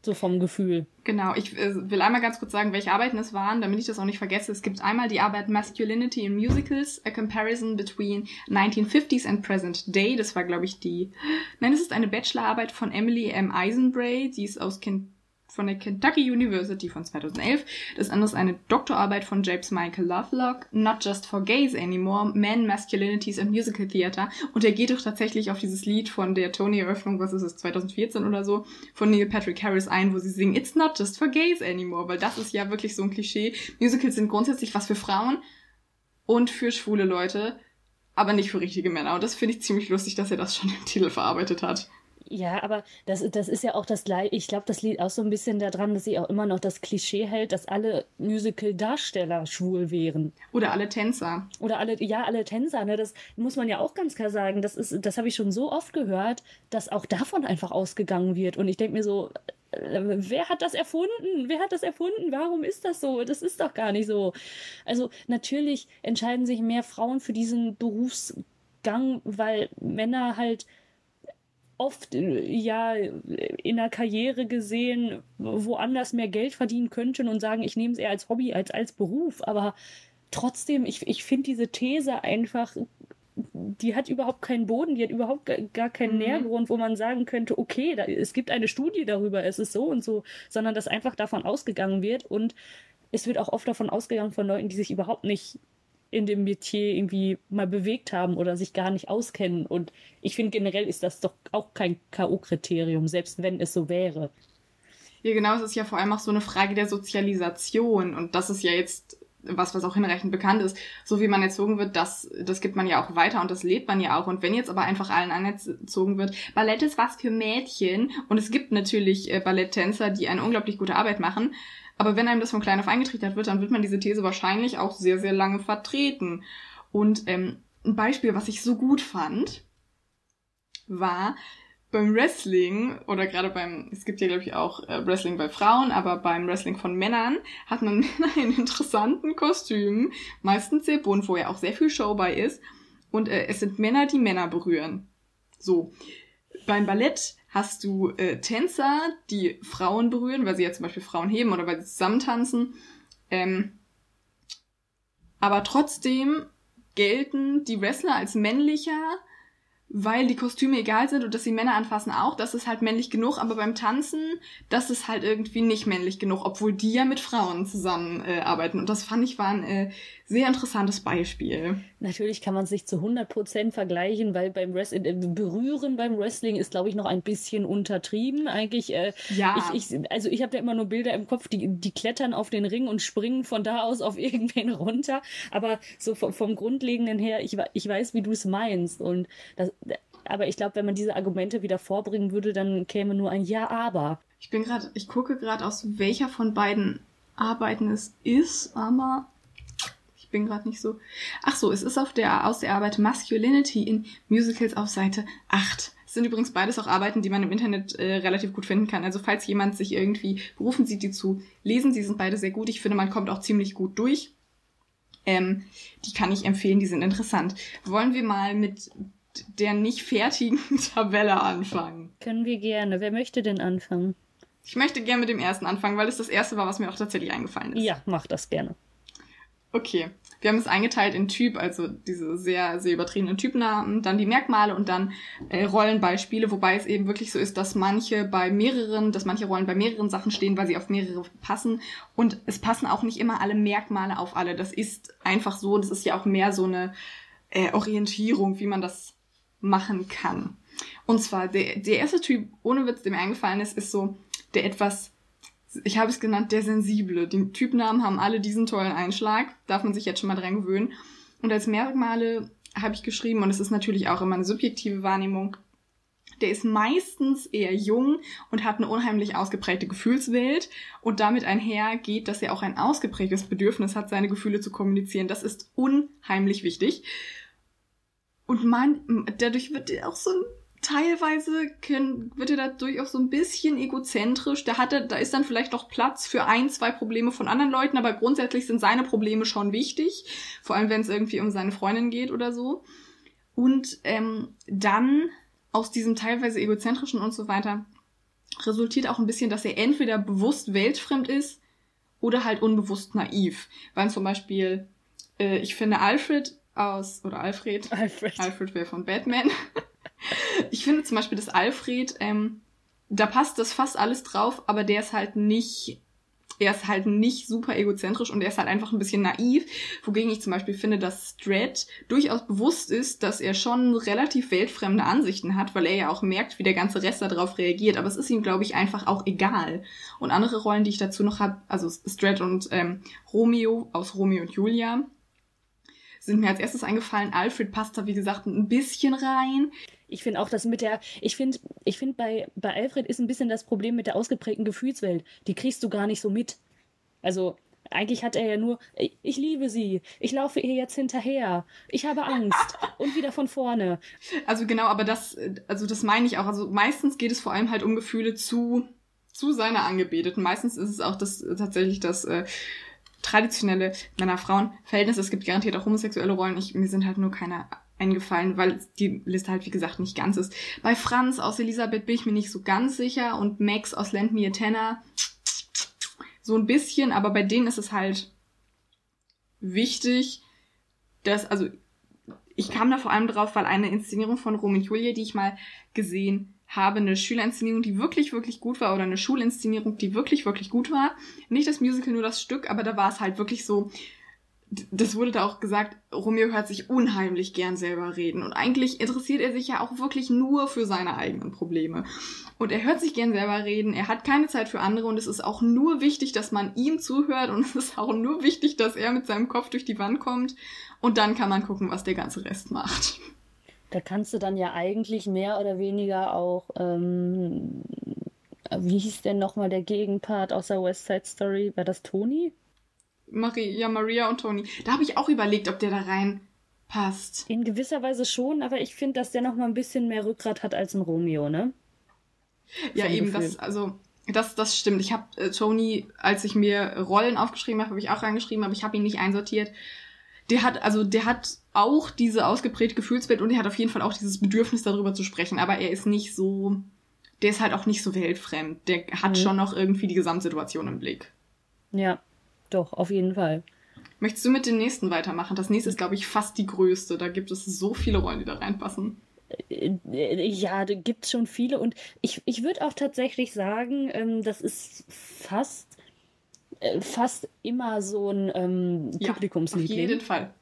So vom Gefühl. Genau, ich äh, will einmal ganz kurz sagen, welche Arbeiten es waren, damit ich das auch nicht vergesse. Es gibt einmal die Arbeit Masculinity in Musicals, a comparison between 1950s and present day. Das war, glaube ich, die. Nein, es ist eine Bachelorarbeit von Emily M. Eisenbray, die ist aus Kentucky von der Kentucky University von 2011. Das andere ist eine Doktorarbeit von James Michael Lovelock, Not Just for Gays Anymore, Men, Masculinities and Musical Theater. Und er geht doch tatsächlich auf dieses Lied von der Tony-Eröffnung, was ist es, 2014 oder so, von Neil Patrick Harris ein, wo sie singen, It's not just for gays anymore, weil das ist ja wirklich so ein Klischee. Musicals sind grundsätzlich was für Frauen und für schwule Leute, aber nicht für richtige Männer. Und das finde ich ziemlich lustig, dass er das schon im Titel verarbeitet hat. Ja, aber das, das ist ja auch das gleiche. Ich glaube, das liegt auch so ein bisschen daran, dass sie auch immer noch das Klischee hält, dass alle Musical-Darsteller schwul wären. Oder alle Tänzer. Oder alle, ja, alle Tänzer. Ne? Das muss man ja auch ganz klar sagen. Das ist, das habe ich schon so oft gehört, dass auch davon einfach ausgegangen wird. Und ich denke mir so, äh, wer hat das erfunden? Wer hat das erfunden? Warum ist das so? Das ist doch gar nicht so. Also natürlich entscheiden sich mehr Frauen für diesen Berufsgang, weil Männer halt oft äh, ja in der Karriere gesehen woanders mehr Geld verdienen könnten und sagen, ich nehme es eher als Hobby als als Beruf. Aber trotzdem, ich, ich finde diese These einfach, die hat überhaupt keinen Boden, die hat überhaupt gar keinen mhm. Nährgrund, wo man sagen könnte, okay, da, es gibt eine Studie darüber, es ist so und so, sondern dass einfach davon ausgegangen wird und es wird auch oft davon ausgegangen von Leuten, die sich überhaupt nicht in dem Metier irgendwie mal bewegt haben oder sich gar nicht auskennen. Und ich finde generell ist das doch auch kein K.O.-Kriterium, selbst wenn es so wäre. Ja, genau, es ist ja vor allem auch so eine Frage der Sozialisation. Und das ist ja jetzt was, was auch hinreichend bekannt ist. So wie man erzogen wird, das, das gibt man ja auch weiter und das lebt man ja auch. Und wenn jetzt aber einfach allen anerzogen wird, Ballett ist was für Mädchen und es gibt natürlich äh, Balletttänzer, die eine unglaublich gute Arbeit machen, aber wenn einem das von klein auf eingetrichtert wird, dann wird man diese These wahrscheinlich auch sehr, sehr lange vertreten. Und ähm, ein Beispiel, was ich so gut fand, war beim Wrestling oder gerade beim, es gibt ja glaube ich auch äh, Wrestling bei Frauen, aber beim Wrestling von Männern hat man Männer in interessanten Kostümen, meistens sehr bunt, wo ja auch sehr viel Show bei ist. Und äh, es sind Männer, die Männer berühren. So. Beim Ballett hast du äh, Tänzer, die Frauen berühren, weil sie ja zum Beispiel Frauen heben oder weil sie zusammen tanzen. Ähm, aber trotzdem gelten die Wrestler als männlicher weil die Kostüme egal sind und dass sie Männer anfassen auch, das ist halt männlich genug, aber beim Tanzen, das ist halt irgendwie nicht männlich genug, obwohl die ja mit Frauen zusammenarbeiten. Äh, arbeiten. und das fand ich war ein äh, sehr interessantes Beispiel. Natürlich kann man sich zu 100% vergleichen, weil beim Wrestling, äh, Berühren beim Wrestling ist, glaube ich, noch ein bisschen untertrieben. Eigentlich, äh, ja. Ich, ich, also ich habe da immer nur Bilder im Kopf, die, die klettern auf den Ring und springen von da aus auf irgendwen runter. Aber so vom, vom Grundlegenden her, ich, ich weiß, wie du es meinst. Und das, aber ich glaube, wenn man diese Argumente wieder vorbringen würde, dann käme nur ein Ja, aber. Ich bin gerade, ich gucke gerade aus welcher von beiden Arbeiten es ist, aber ich bin gerade nicht so. Ach so, es ist auf der aus der Arbeit Masculinity in Musicals auf Seite 8. Es sind übrigens beides auch Arbeiten, die man im Internet äh, relativ gut finden kann. Also falls jemand sich irgendwie berufen sieht, die zu lesen, die sind beide sehr gut. Ich finde, man kommt auch ziemlich gut durch. Ähm, die kann ich empfehlen, die sind interessant. Wollen wir mal mit der nicht fertigen Tabelle anfangen. Können wir gerne. Wer möchte denn anfangen? Ich möchte gerne mit dem ersten anfangen, weil es das erste war, was mir auch tatsächlich eingefallen ist. Ja, mach das gerne. Okay. Wir haben es eingeteilt in Typ, also diese sehr, sehr übertriebenen Typnamen, dann die Merkmale und dann äh, Rollenbeispiele, wobei es eben wirklich so ist, dass manche bei mehreren, dass manche Rollen bei mehreren Sachen stehen, weil sie auf mehrere passen. Und es passen auch nicht immer alle Merkmale auf alle. Das ist einfach so, das ist ja auch mehr so eine äh, Orientierung, wie man das machen kann. Und zwar der, der erste Typ, ohne Witz, der mir eingefallen ist, ist so der etwas, ich habe es genannt, der sensible. Die Typnamen haben alle diesen tollen Einschlag, darf man sich jetzt schon mal dran gewöhnen. Und als Merkmale habe ich geschrieben, und es ist natürlich auch immer eine subjektive Wahrnehmung, der ist meistens eher jung und hat eine unheimlich ausgeprägte Gefühlswelt und damit einher geht, dass er auch ein ausgeprägtes Bedürfnis hat, seine Gefühle zu kommunizieren. Das ist unheimlich wichtig. Und man, dadurch wird er auch so ein teilweise können, wird er dadurch auch so ein bisschen egozentrisch. Da hat er, da ist dann vielleicht noch Platz für ein, zwei Probleme von anderen Leuten, aber grundsätzlich sind seine Probleme schon wichtig. Vor allem, wenn es irgendwie um seine Freundin geht oder so. Und ähm, dann aus diesem teilweise egozentrischen und so weiter resultiert auch ein bisschen, dass er entweder bewusst weltfremd ist oder halt unbewusst naiv. Weil zum Beispiel, äh, ich finde Alfred aus, oder Alfred, Alfred, Alfred wäre von Batman. ich finde zum Beispiel, dass Alfred, ähm, da passt das fast alles drauf, aber der ist halt nicht, er ist halt nicht super egozentrisch und er ist halt einfach ein bisschen naiv, wogegen ich zum Beispiel finde, dass Strat durchaus bewusst ist, dass er schon relativ weltfremde Ansichten hat, weil er ja auch merkt, wie der ganze Rest darauf reagiert, aber es ist ihm, glaube ich, einfach auch egal. Und andere Rollen, die ich dazu noch habe, also Strat und ähm, Romeo aus Romeo und Julia, sind mir als erstes eingefallen. Alfred passt da, wie gesagt, ein bisschen rein. Ich finde auch, dass mit der, ich finde, ich finde bei, bei Alfred ist ein bisschen das Problem mit der ausgeprägten Gefühlswelt. Die kriegst du gar nicht so mit. Also, eigentlich hat er ja nur, ich liebe sie, ich laufe ihr jetzt hinterher, ich habe Angst und wieder von vorne. Also genau, aber das, also das meine ich auch. Also meistens geht es vor allem halt um Gefühle zu, zu seiner Angebeteten. Meistens ist es auch das tatsächlich das äh, traditionelle Männer-Frauen-Verhältnis. Es gibt garantiert auch homosexuelle Rollen. Ich, mir sind halt nur keine eingefallen, weil die Liste halt, wie gesagt, nicht ganz ist. Bei Franz aus Elisabeth bin ich mir nicht so ganz sicher und Max aus Lend Me a Tenor so ein bisschen, aber bei denen ist es halt wichtig, dass, also ich kam da vor allem drauf, weil eine Inszenierung von Roman Julia, die ich mal gesehen habe, eine Schülerinszenierung, die wirklich, wirklich gut war oder eine Schulinszenierung, die wirklich, wirklich gut war. Nicht das Musical, nur das Stück, aber da war es halt wirklich so, das wurde da auch gesagt, Romeo hört sich unheimlich gern selber reden. Und eigentlich interessiert er sich ja auch wirklich nur für seine eigenen Probleme. Und er hört sich gern selber reden, er hat keine Zeit für andere und es ist auch nur wichtig, dass man ihm zuhört und es ist auch nur wichtig, dass er mit seinem Kopf durch die Wand kommt. Und dann kann man gucken, was der ganze Rest macht. Da kannst du dann ja eigentlich mehr oder weniger auch, ähm, wie hieß denn nochmal der Gegenpart aus der West Side Story? War das Tony? Marie, ja, Maria und Tony. Da habe ich auch überlegt, ob der da reinpasst. In gewisser Weise schon, aber ich finde, dass der noch mal ein bisschen mehr Rückgrat hat als ein Romeo, ne? Ja, Vom eben, Gefühl. das, also, das, das stimmt. Ich habe äh, Tony, als ich mir Rollen aufgeschrieben habe, habe ich auch reingeschrieben, aber ich habe ihn nicht einsortiert. Der hat, also, der hat auch diese ausgeprägte Gefühlswelt und er hat auf jeden Fall auch dieses Bedürfnis, darüber zu sprechen, aber er ist nicht so, der ist halt auch nicht so weltfremd. Der hat mhm. schon noch irgendwie die Gesamtsituation im Blick. Ja, doch, auf jeden Fall. Möchtest du mit dem nächsten weitermachen? Das nächste ist, glaube ich, fast die größte. Da gibt es so viele Rollen, die da reinpassen. Äh, ja, da gibt es schon viele. Und ich, ich würde auch tatsächlich sagen, ähm, das ist fast, äh, fast immer so ein ähm, Publikumsliebling. Ja, auf jeden Fall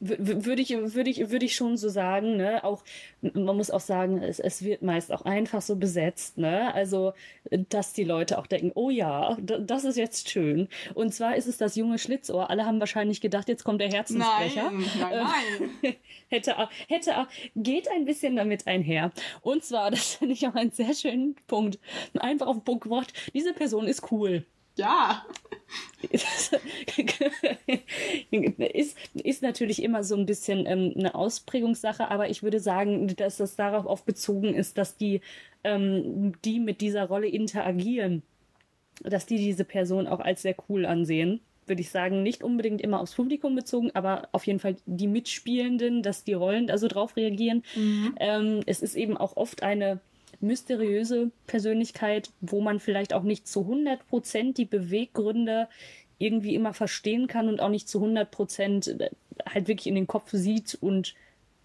würde ich, würde ich, würde ich schon so sagen, ne? Auch, man muss auch sagen, es, es wird meist auch einfach so besetzt, ne? Also, dass die Leute auch denken, oh ja, das ist jetzt schön. Und zwar ist es das junge Schlitzohr. Alle haben wahrscheinlich gedacht, jetzt kommt der Herzensbrecher. Nein, nein, nein. hätte auch, hätte auch, geht ein bisschen damit einher. Und zwar, das finde ich auch einen sehr schönen Punkt. Einfach auf den Punkt gebracht, diese Person ist cool. Ja. ist, ist natürlich immer so ein bisschen ähm, eine Ausprägungssache, aber ich würde sagen, dass das darauf auch bezogen ist, dass die, ähm, die mit dieser Rolle interagieren, dass die diese Person auch als sehr cool ansehen. Würde ich sagen, nicht unbedingt immer aufs Publikum bezogen, aber auf jeden Fall die Mitspielenden, dass die Rollen da so drauf reagieren. Mhm. Ähm, es ist eben auch oft eine mysteriöse Persönlichkeit, wo man vielleicht auch nicht zu 100 Prozent die Beweggründe irgendwie immer verstehen kann und auch nicht zu 100 Prozent äh, halt wirklich in den Kopf sieht und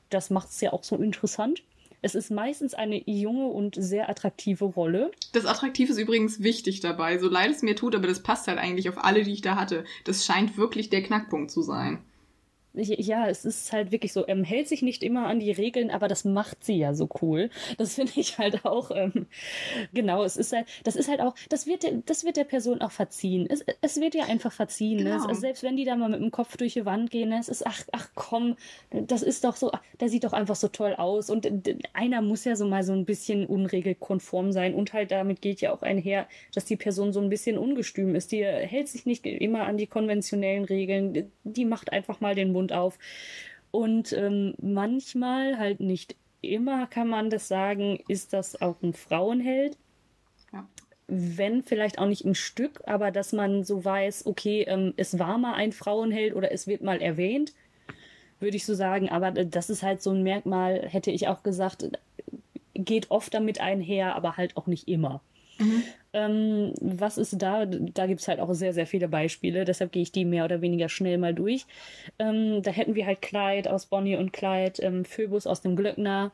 das macht es ja auch so interessant. Es ist meistens eine junge und sehr attraktive Rolle. Das Attraktive ist übrigens wichtig dabei, so leid es mir tut, aber das passt halt eigentlich auf alle, die ich da hatte. Das scheint wirklich der Knackpunkt zu sein. Ja, es ist halt wirklich so, ähm, hält sich nicht immer an die Regeln, aber das macht sie ja so cool. Das finde ich halt auch, ähm, genau, es ist halt, das ist halt auch, das wird, der, das wird der Person auch verziehen. Es, es wird ja einfach verziehen. Ne? Genau. Ne? selbst wenn die da mal mit dem Kopf durch die Wand gehen, ne? es ist, ach, ach komm, das ist doch so, der sieht doch einfach so toll aus. Und einer muss ja so mal so ein bisschen unregelkonform sein. Und halt damit geht ja auch einher, dass die Person so ein bisschen ungestüm ist. Die hält sich nicht immer an die konventionellen Regeln. Die macht einfach mal den Mund Mund auf. Und ähm, manchmal, halt nicht immer, kann man das sagen, ist das auch ein Frauenheld. Ja. Wenn vielleicht auch nicht im Stück, aber dass man so weiß, okay, ähm, es war mal ein Frauenheld oder es wird mal erwähnt, würde ich so sagen. Aber das ist halt so ein Merkmal, hätte ich auch gesagt, geht oft damit einher, aber halt auch nicht immer. Mhm. Ähm, was ist da? Da gibt es halt auch sehr, sehr viele Beispiele, deshalb gehe ich die mehr oder weniger schnell mal durch. Ähm, da hätten wir halt Clyde aus Bonnie und Clyde, ähm, Phoebus aus dem Glöckner,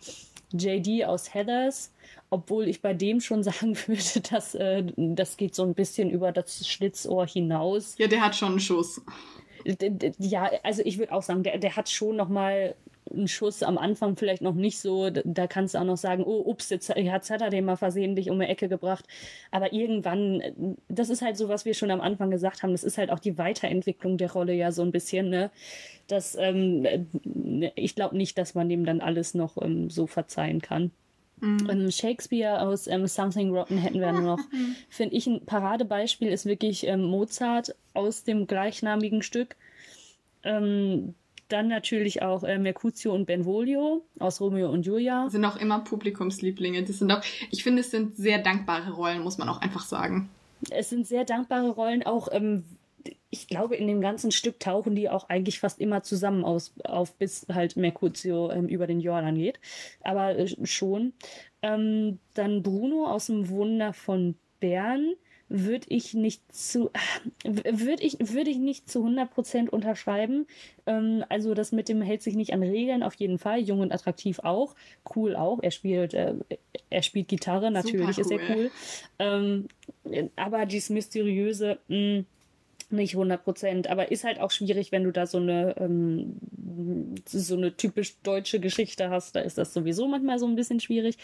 JD aus Heathers, obwohl ich bei dem schon sagen würde, dass äh, das geht so ein bisschen über das Schlitzohr hinaus. Ja, der hat schon einen Schuss. Ja, also ich würde auch sagen, der, der hat schon noch mal ein Schuss am Anfang vielleicht noch nicht so, da kannst du auch noch sagen, oh, ups, jetzt hat er den mal versehentlich um die Ecke gebracht. Aber irgendwann, das ist halt so, was wir schon am Anfang gesagt haben, das ist halt auch die Weiterentwicklung der Rolle ja so ein bisschen, ne? Das, ähm, ich glaube nicht, dass man dem dann alles noch ähm, so verzeihen kann. Mhm. Ähm, Shakespeare aus ähm, Something Rotten hätten wir noch. Finde ich ein Paradebeispiel ist wirklich ähm, Mozart aus dem gleichnamigen Stück. Ähm, dann natürlich auch äh, Mercutio und Benvolio aus Romeo und Julia. Sind auch immer Publikumslieblinge. Das sind auch, ich finde, es sind sehr dankbare Rollen, muss man auch einfach sagen. Es sind sehr dankbare Rollen, auch ähm, ich glaube, in dem ganzen Stück tauchen die auch eigentlich fast immer zusammen aus, auf, bis halt Mercutio ähm, über den Jordan geht. Aber äh, schon. Ähm, dann Bruno aus dem Wunder von Bern würde ich nicht zu würde ich würde ich nicht zu 100% unterschreiben. Ähm, also das mit dem hält sich nicht an Regeln auf jeden Fall, jung und attraktiv auch, cool auch. Er spielt äh, er spielt Gitarre, natürlich cool. ist er cool. Ähm, aber dieses mysteriöse mh, mm, nicht 100 Prozent, aber ist halt auch schwierig, wenn du da so eine ähm, so eine typisch deutsche Geschichte hast. Da ist das sowieso manchmal so ein bisschen schwierig.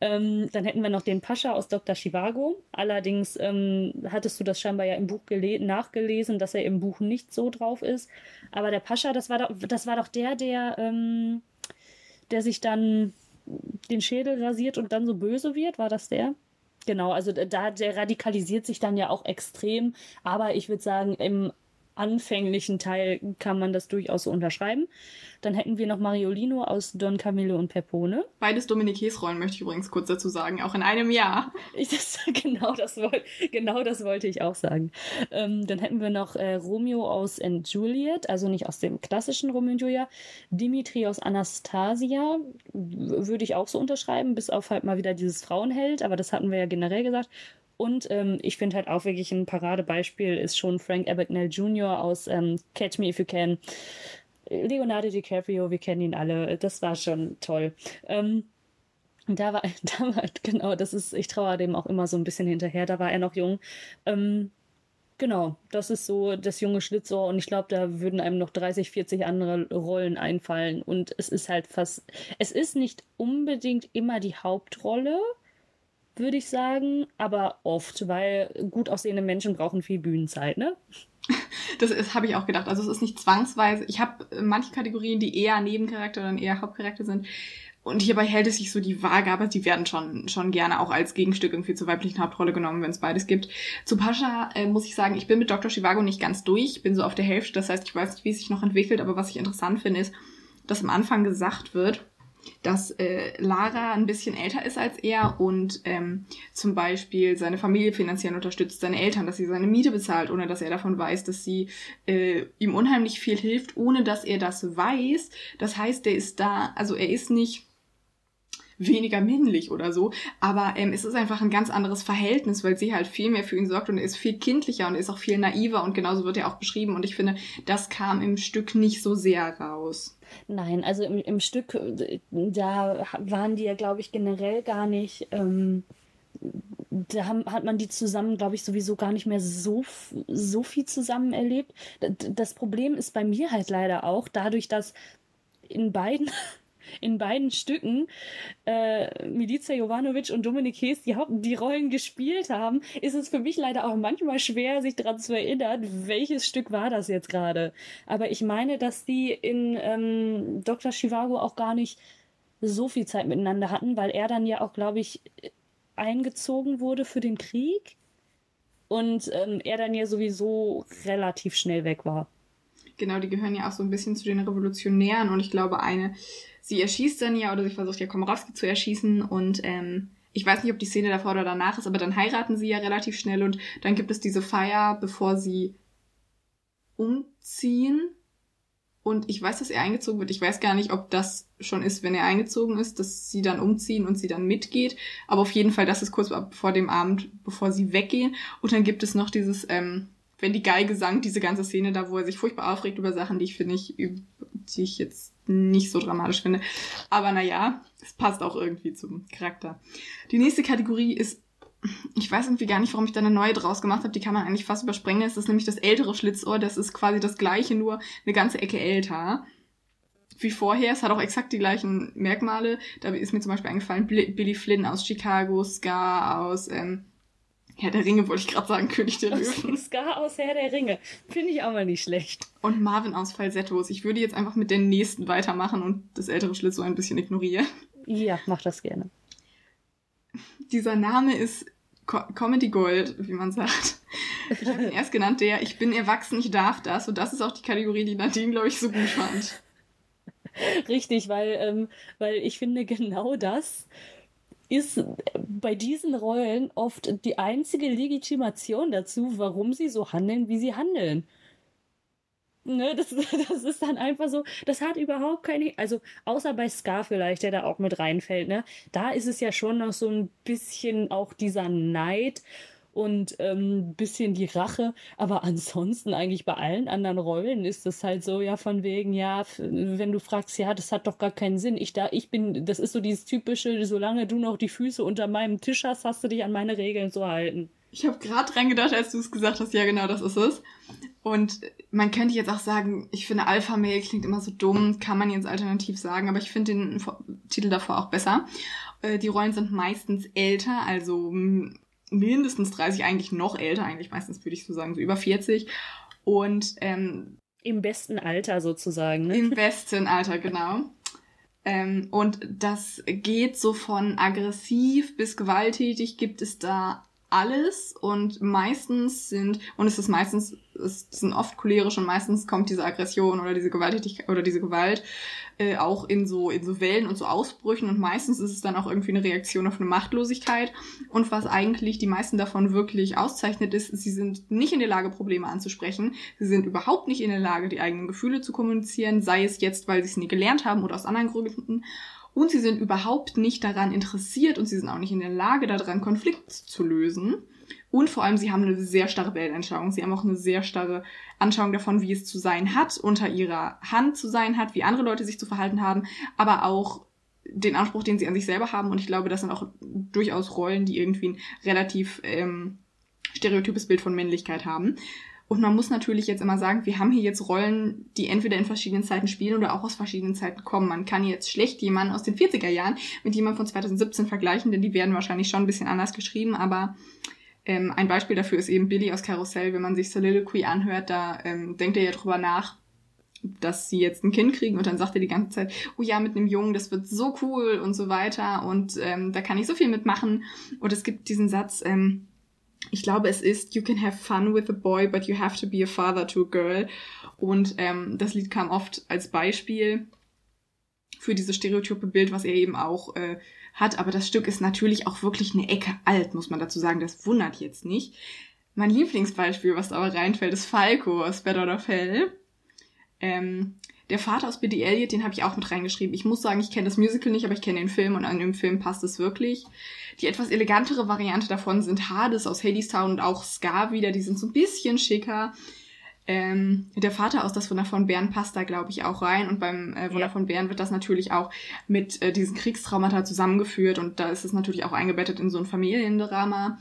Ähm, dann hätten wir noch den Pascha aus Dr. Chivago. Allerdings ähm, hattest du das scheinbar ja im Buch nachgelesen, dass er im Buch nicht so drauf ist. Aber der Pascha, das war doch, das war doch der, der, ähm, der sich dann den Schädel rasiert und dann so böse wird. War das der? Genau, also da der radikalisiert sich dann ja auch extrem, aber ich würde sagen, im anfänglichen Teil kann man das durchaus so unterschreiben. Dann hätten wir noch Mariolino aus Don Camillo und Pepone. Beides Dominik Rollen möchte ich übrigens kurz dazu sagen, auch in einem Jahr. Ich, das, genau, das wollt, genau das wollte ich auch sagen. Ähm, dann hätten wir noch äh, Romeo aus And Juliet, also nicht aus dem klassischen Romeo und Julia. Dimitri aus Anastasia, würde ich auch so unterschreiben, bis auf halt mal wieder dieses Frauenheld, aber das hatten wir ja generell gesagt. Und ähm, ich finde halt auch wirklich ein Paradebeispiel ist schon Frank Abagnale Jr. aus ähm, Catch Me If You Can. Leonardo DiCaprio, wir kennen ihn alle. Das war schon toll. Ähm, da war, da war, genau, das ist, ich traue dem auch immer so ein bisschen hinterher. Da war er noch jung. Ähm, genau, das ist so das junge Schlitzohr und ich glaube, da würden einem noch 30, 40 andere Rollen einfallen. Und es ist halt fast, es ist nicht unbedingt immer die Hauptrolle, würde ich sagen, aber oft, weil gut aussehende Menschen brauchen viel Bühnenzeit, ne? Das habe ich auch gedacht. Also es ist nicht zwangsweise. Ich habe manche Kategorien, die eher Nebencharakter oder eher Hauptcharakter sind. Und hierbei hält es sich so die Waage, aber die werden schon, schon gerne auch als Gegenstück irgendwie zur weiblichen Hauptrolle genommen, wenn es beides gibt. Zu Pascha äh, muss ich sagen, ich bin mit Dr. Chivago nicht ganz durch, bin so auf der Hälfte, das heißt, ich weiß nicht, wie es sich noch entwickelt, aber was ich interessant finde, ist, dass am Anfang gesagt wird, dass äh, Lara ein bisschen älter ist als er und ähm, zum Beispiel seine Familie finanziell unterstützt, seine Eltern, dass sie seine Miete bezahlt, ohne dass er davon weiß, dass sie äh, ihm unheimlich viel hilft, ohne dass er das weiß. Das heißt, der ist da, also er ist nicht weniger männlich oder so, aber ähm, es ist einfach ein ganz anderes Verhältnis, weil sie halt viel mehr für ihn sorgt und er ist viel kindlicher und er ist auch viel naiver und genauso wird er auch beschrieben und ich finde, das kam im Stück nicht so sehr raus. Nein, also im, im Stück, äh, da waren die ja, glaube ich, generell gar nicht. Ähm da haben, hat man die zusammen, glaube ich, sowieso gar nicht mehr so, so viel zusammen erlebt. Das Problem ist bei mir halt leider auch, dadurch, dass in beiden in beiden Stücken äh, Milica Jovanovic und Dominik Hees die, Haupt die Rollen gespielt haben, ist es für mich leider auch manchmal schwer, sich daran zu erinnern, welches Stück war das jetzt gerade. Aber ich meine, dass die in ähm, Dr. Chivago auch gar nicht so viel Zeit miteinander hatten, weil er dann ja auch, glaube ich, eingezogen wurde für den Krieg und ähm, er dann ja sowieso relativ schnell weg war. Genau, die gehören ja auch so ein bisschen zu den Revolutionären und ich glaube, eine, sie erschießt dann ja oder sie versucht ja Komorowski zu erschießen und ähm, ich weiß nicht, ob die Szene davor oder danach ist, aber dann heiraten sie ja relativ schnell und dann gibt es diese Feier, bevor sie umziehen und ich weiß, dass er eingezogen wird. Ich weiß gar nicht, ob das schon ist, wenn er eingezogen ist, dass sie dann umziehen und sie dann mitgeht. Aber auf jeden Fall, das ist kurz vor dem Abend, bevor sie weggehen. Und dann gibt es noch dieses, ähm, wenn die Geige sang, diese ganze Szene da, wo er sich furchtbar aufregt über Sachen, die ich finde ich, die ich jetzt nicht so dramatisch finde. Aber naja, es passt auch irgendwie zum Charakter. Die nächste Kategorie ist ich weiß irgendwie gar nicht, warum ich da eine neue draus gemacht habe. Die kann man eigentlich fast überspringen. Es ist nämlich das ältere Schlitzohr. Das ist quasi das gleiche, nur eine ganze Ecke älter. Wie vorher. Es hat auch exakt die gleichen Merkmale. Da ist mir zum Beispiel eingefallen Billy Flynn aus Chicago, Scar aus ähm, Herr der Ringe, wollte ich gerade sagen, König der Löwen. Scar aus Herr der Ringe. Finde ich auch mal nicht schlecht. Und Marvin aus Falsettos. Ich würde jetzt einfach mit den nächsten weitermachen und das ältere Schlitzohr ein bisschen ignorieren. Ja, mach das gerne. Dieser Name ist Co Comedy Gold, wie man sagt. Ich habe ihn erst genannt, der Ich bin erwachsen, ich darf das. Und das ist auch die Kategorie, die Nadine, glaube ich, so gut fand. Richtig, weil, ähm, weil ich finde, genau das ist bei diesen Rollen oft die einzige Legitimation dazu, warum sie so handeln, wie sie handeln. Ne, das, das ist dann einfach so, das hat überhaupt keine, also außer bei Scar vielleicht, der da auch mit reinfällt, ne, da ist es ja schon noch so ein bisschen auch dieser Neid und ähm, bisschen die Rache, aber ansonsten eigentlich bei allen anderen Rollen ist das halt so, ja, von wegen, ja, wenn du fragst, ja, das hat doch gar keinen Sinn, ich da, ich bin, das ist so dieses typische, solange du noch die Füße unter meinem Tisch hast, hast du dich an meine Regeln zu halten. Ich habe gerade dran gedacht, als du es gesagt hast, ja genau, das ist es. Und man könnte jetzt auch sagen, ich finde Alpha Male klingt immer so dumm, kann man jetzt alternativ sagen, aber ich finde den Titel davor auch besser. Äh, die Rollen sind meistens älter, also mindestens 30, eigentlich noch älter, eigentlich meistens würde ich so sagen, so über 40. Und ähm, im besten Alter sozusagen. Ne? Im besten Alter, genau. Ähm, und das geht so von aggressiv bis gewalttätig, gibt es da alles und meistens sind, und es ist meistens, es sind oft cholerisch und meistens kommt diese Aggression oder diese Gewalttätigkeit oder diese Gewalt äh, auch in so, in so Wellen und so Ausbrüchen und meistens ist es dann auch irgendwie eine Reaktion auf eine Machtlosigkeit. Und was eigentlich die meisten davon wirklich auszeichnet ist, sie sind nicht in der Lage, Probleme anzusprechen, sie sind überhaupt nicht in der Lage, die eigenen Gefühle zu kommunizieren, sei es jetzt, weil sie es nie gelernt haben oder aus anderen Gründen und sie sind überhaupt nicht daran interessiert und sie sind auch nicht in der Lage daran, Konflikt zu lösen. Und vor allem, sie haben eine sehr starre Weltanschauung. Sie haben auch eine sehr starre Anschauung davon, wie es zu sein hat, unter ihrer Hand zu sein hat, wie andere Leute sich zu verhalten haben, aber auch den Anspruch, den sie an sich selber haben. Und ich glaube, das sind auch durchaus Rollen, die irgendwie ein relativ ähm, stereotypes Bild von Männlichkeit haben. Und man muss natürlich jetzt immer sagen, wir haben hier jetzt Rollen, die entweder in verschiedenen Zeiten spielen oder auch aus verschiedenen Zeiten kommen. Man kann jetzt schlecht jemanden aus den 40er Jahren mit jemandem von 2017 vergleichen, denn die werden wahrscheinlich schon ein bisschen anders geschrieben, aber ähm, ein Beispiel dafür ist eben Billy aus Karussell. Wenn man sich Soliloquy anhört, da ähm, denkt er ja drüber nach, dass sie jetzt ein Kind kriegen und dann sagt er die ganze Zeit, oh ja, mit einem Jungen, das wird so cool und so weiter und ähm, da kann ich so viel mitmachen. Und es gibt diesen Satz, ähm, ich glaube, es ist You can have fun with a boy, but you have to be a father to a girl. Und ähm, das Lied kam oft als Beispiel für dieses stereotype Bild, was er eben auch äh, hat. Aber das Stück ist natürlich auch wirklich eine Ecke alt, muss man dazu sagen. Das wundert jetzt nicht. Mein Lieblingsbeispiel, was aber reinfällt, ist Falco aus Better oder Fell. Ähm, der Vater aus Billy Elliot, den habe ich auch mit reingeschrieben. Ich muss sagen, ich kenne das Musical nicht, aber ich kenne den Film und an dem Film passt es wirklich. Die etwas elegantere Variante davon sind Hades aus Hadestown und auch Scar wieder. Die sind so ein bisschen schicker. Ähm, der Vater aus Das Wunder von Bern passt da, glaube ich, auch rein. Und beim äh, Wunder ja. von Bern wird das natürlich auch mit äh, diesen Kriegstraumata zusammengeführt. Und da ist es natürlich auch eingebettet in so ein Familiendrama.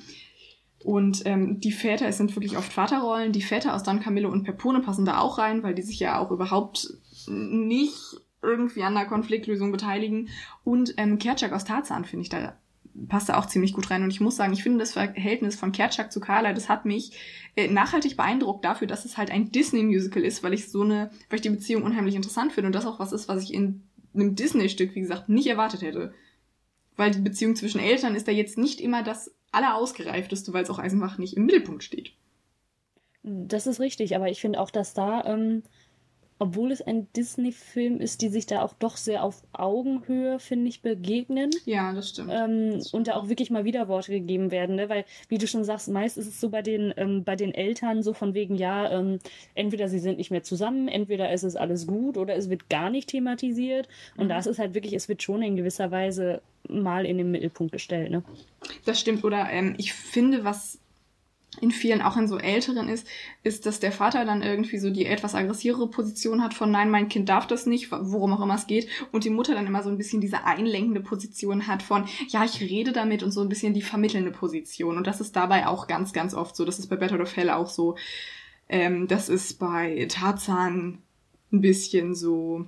Und ähm, die Väter, es sind wirklich oft Vaterrollen. Die Väter aus Don Camillo und Pepone passen da auch rein, weil die sich ja auch überhaupt nicht irgendwie an der Konfliktlösung beteiligen. Und ähm, Kerchak aus Tarzan finde ich da passt da auch ziemlich gut rein. Und ich muss sagen, ich finde das Verhältnis von Kerchak zu Carla, das hat mich äh, nachhaltig beeindruckt dafür, dass es halt ein Disney-Musical ist, weil ich so eine, weil ich die Beziehung unheimlich interessant finde und das auch was ist, was ich in einem Disney-Stück, wie gesagt, nicht erwartet hätte. Weil die Beziehung zwischen Eltern ist da jetzt nicht immer das allerausgereifteste, weil es auch einfach nicht im Mittelpunkt steht. Das ist richtig, aber ich finde auch, dass da ähm, obwohl es ein Disney-Film ist, die sich da auch doch sehr auf Augenhöhe, finde ich, begegnen. Ja, das stimmt. Ähm. Und da auch wirklich mal Widerworte gegeben werden, ne? Weil, wie du schon sagst, meist ist es so bei den, ähm, bei den Eltern so von wegen, ja, ähm, entweder sie sind nicht mehr zusammen, entweder ist es alles gut oder es wird gar nicht thematisiert. Und mhm. das ist halt wirklich, es wird schon in gewisser Weise mal in den Mittelpunkt gestellt, ne? Das stimmt. Oder ähm, ich finde, was in vielen, auch in so älteren ist, ist, dass der Vater dann irgendwie so die etwas aggressivere Position hat von nein, mein Kind darf das nicht, worum auch immer es geht, und die Mutter dann immer so ein bisschen diese einlenkende Position hat von ja, ich rede damit und so ein bisschen die vermittelnde Position. Und das ist dabei auch ganz, ganz oft so. Das ist bei Better of Hell auch so. Ähm, das ist bei Tarzan ein bisschen so.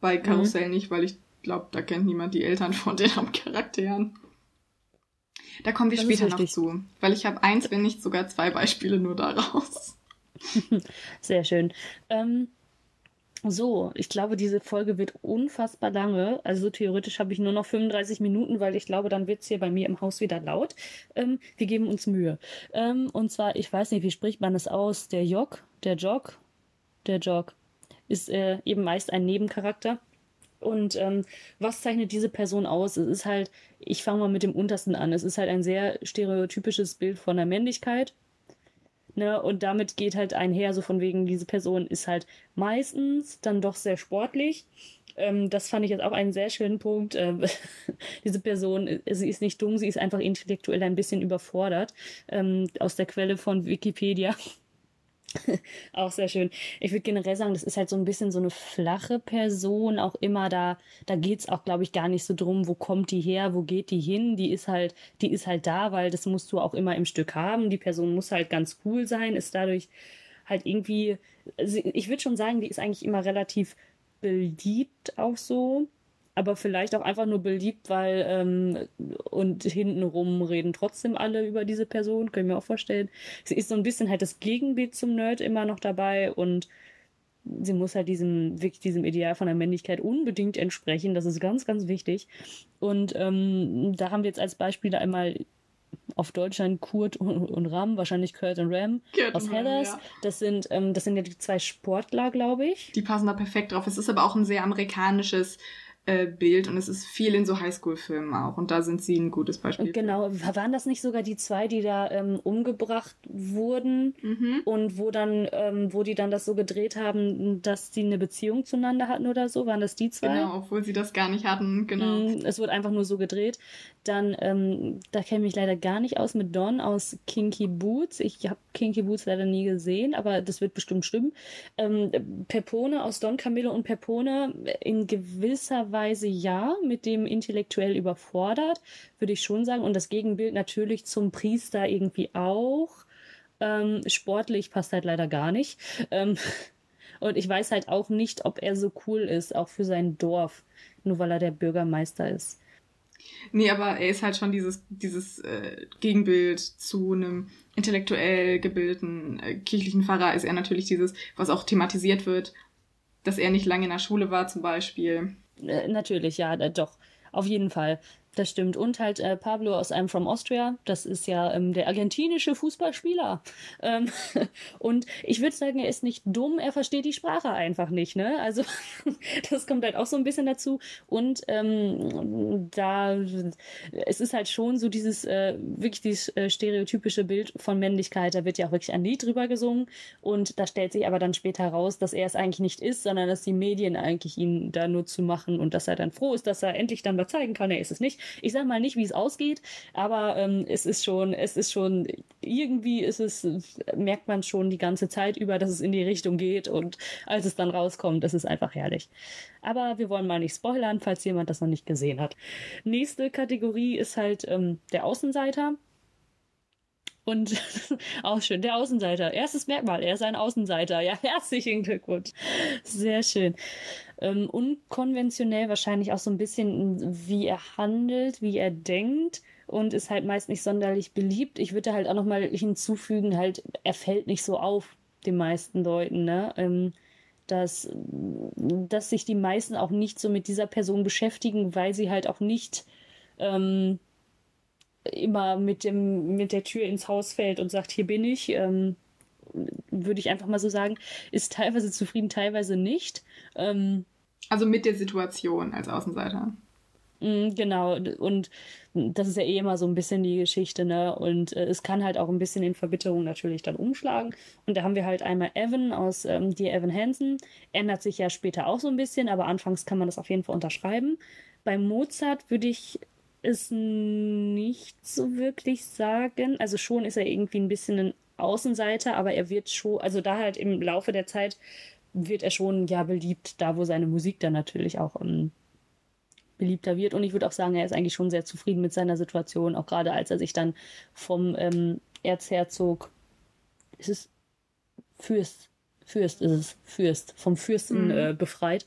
Bei Karussell mhm. nicht, weil ich glaube, da kennt niemand die Eltern von den Hauptcharakteren. Da kommen wir das später noch zu, weil ich habe eins, wenn nicht sogar zwei Beispiele nur daraus. Sehr schön. Ähm, so, ich glaube, diese Folge wird unfassbar lange. Also theoretisch habe ich nur noch 35 Minuten, weil ich glaube, dann wird es hier bei mir im Haus wieder laut. Ähm, wir geben uns Mühe. Ähm, und zwar, ich weiß nicht, wie spricht man es aus? Der Jog, der Jog, der Jog ist äh, eben meist ein Nebencharakter. Und ähm, was zeichnet diese Person aus? Es ist halt, ich fange mal mit dem Untersten an. Es ist halt ein sehr stereotypisches Bild von der Männlichkeit. Ne? Und damit geht halt einher, so von wegen, diese Person ist halt meistens dann doch sehr sportlich. Ähm, das fand ich jetzt auch einen sehr schönen Punkt. Ähm, diese Person, äh, sie ist nicht dumm, sie ist einfach intellektuell ein bisschen überfordert. Ähm, aus der Quelle von Wikipedia. auch sehr schön. Ich würde generell sagen, das ist halt so ein bisschen so eine flache Person, auch immer da, da geht's auch, glaube ich, gar nicht so drum, wo kommt die her, wo geht die hin. Die ist halt, die ist halt da, weil das musst du auch immer im Stück haben. Die Person muss halt ganz cool sein, ist dadurch halt irgendwie, ich würde schon sagen, die ist eigentlich immer relativ beliebt auch so aber vielleicht auch einfach nur beliebt, weil ähm, und hintenrum reden trotzdem alle über diese Person, können wir auch vorstellen. Sie ist so ein bisschen halt das Gegenbild zum Nerd immer noch dabei und sie muss halt diesem, wirklich diesem Ideal von der Männlichkeit unbedingt entsprechen. Das ist ganz, ganz wichtig. Und ähm, da haben wir jetzt als Beispiel einmal auf Deutschland Kurt und, und Ram, wahrscheinlich Kurt und Ram Kurt aus Heathers. Ja. Das sind, ähm, das sind ja die zwei Sportler, glaube ich. Die passen da perfekt drauf. Es ist aber auch ein sehr amerikanisches äh, Bild und es ist viel in so Highschool-Filmen auch und da sind sie ein gutes Beispiel. Genau, waren das nicht sogar die zwei, die da ähm, umgebracht wurden mhm. und wo dann, ähm, wo die dann das so gedreht haben, dass sie eine Beziehung zueinander hatten oder so? Waren das die zwei? Genau, obwohl sie das gar nicht hatten, genau. Mm, es wurde einfach nur so gedreht. Dann, ähm, da kenne ich mich leider gar nicht aus mit Don aus Kinky Boots. Ich habe Kinky Boots leider nie gesehen, aber das wird bestimmt stimmen. Ähm, Pepone aus Don Camillo und Pepone in gewisser Weise ja, mit dem intellektuell überfordert, würde ich schon sagen. Und das Gegenbild natürlich zum Priester irgendwie auch. Ähm, sportlich passt halt leider gar nicht. Ähm, und ich weiß halt auch nicht, ob er so cool ist, auch für sein Dorf, nur weil er der Bürgermeister ist. Nee, aber er ist halt schon dieses, dieses äh, Gegenbild zu einem intellektuell gebildeten äh, kirchlichen Pfarrer, ist er natürlich dieses, was auch thematisiert wird, dass er nicht lange in der Schule war zum Beispiel. Äh, natürlich, ja, doch. Auf jeden Fall. Das stimmt. Und halt äh, Pablo aus I'm from Austria, das ist ja ähm, der argentinische Fußballspieler. Ähm, und ich würde sagen, er ist nicht dumm, er versteht die Sprache einfach nicht. Ne? Also das kommt halt auch so ein bisschen dazu. Und ähm, da es ist halt schon so dieses äh, wirklich dieses äh, stereotypische Bild von Männlichkeit. Da wird ja auch wirklich ein Lied drüber gesungen. Und da stellt sich aber dann später raus, dass er es eigentlich nicht ist, sondern dass die Medien eigentlich ihn da nur zu machen und dass er dann froh ist, dass er endlich dann mal zeigen kann, er ist es nicht. Ich sag mal nicht, wie es ausgeht, aber ähm, es ist schon, es ist schon, irgendwie ist es, merkt man schon die ganze Zeit über, dass es in die Richtung geht und als es dann rauskommt, ist es einfach herrlich. Aber wir wollen mal nicht spoilern, falls jemand das noch nicht gesehen hat. Nächste Kategorie ist halt ähm, der Außenseiter. Und auch schön, der Außenseiter. Erstes Merkmal, er ist ein Außenseiter. Ja, herzlichen Glückwunsch. Sehr schön. Ähm, unkonventionell wahrscheinlich auch so ein bisschen, wie er handelt, wie er denkt und ist halt meist nicht sonderlich beliebt. Ich würde halt auch nochmal hinzufügen, halt, er fällt nicht so auf den meisten Leuten, ne? Ähm, dass, dass sich die meisten auch nicht so mit dieser Person beschäftigen, weil sie halt auch nicht ähm, immer mit dem mit der Tür ins Haus fällt und sagt, hier bin ich, ähm, würde ich einfach mal so sagen, ist teilweise zufrieden, teilweise nicht. Ähm, also mit der Situation als Außenseiter. Mm, genau, und das ist ja eh immer so ein bisschen die Geschichte, ne? Und äh, es kann halt auch ein bisschen in Verbitterung natürlich dann umschlagen. Und da haben wir halt einmal Evan aus ähm, Dear Evan Hansen. Ändert sich ja später auch so ein bisschen, aber anfangs kann man das auf jeden Fall unterschreiben. Bei Mozart würde ich es nicht so wirklich sagen. Also schon ist er irgendwie ein bisschen ein Außenseiter, aber er wird schon, also da halt im Laufe der Zeit wird er schon ja beliebt, da wo seine Musik dann natürlich auch ähm, beliebter wird. Und ich würde auch sagen, er ist eigentlich schon sehr zufrieden mit seiner Situation, auch gerade als er sich dann vom ähm, Erzherzog, ist es Fürst, Fürst ist es, Fürst, vom Fürsten mhm. äh, befreit.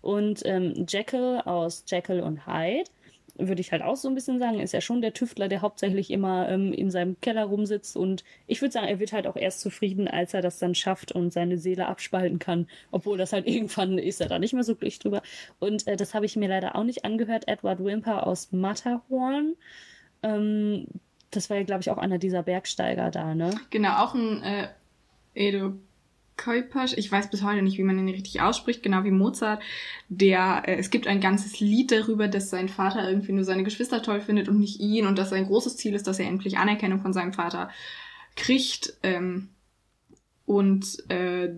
Und ähm, Jekyll aus Jekyll und Hyde würde ich halt auch so ein bisschen sagen, ist ja schon der Tüftler, der hauptsächlich immer ähm, in seinem Keller rumsitzt. Und ich würde sagen, er wird halt auch erst zufrieden, als er das dann schafft und seine Seele abspalten kann. Obwohl das halt irgendwann ist er da nicht mehr so glücklich drüber. Und äh, das habe ich mir leider auch nicht angehört. Edward Wimper aus Matterhorn. Ähm, das war ja, glaube ich, auch einer dieser Bergsteiger da, ne? Genau, auch ein äh, Edo Keupasch, ich weiß bis heute nicht, wie man ihn richtig ausspricht, genau wie Mozart, der, äh, es gibt ein ganzes Lied darüber, dass sein Vater irgendwie nur seine Geschwister toll findet und nicht ihn und dass sein großes Ziel ist, dass er endlich Anerkennung von seinem Vater kriegt. Ähm, und äh,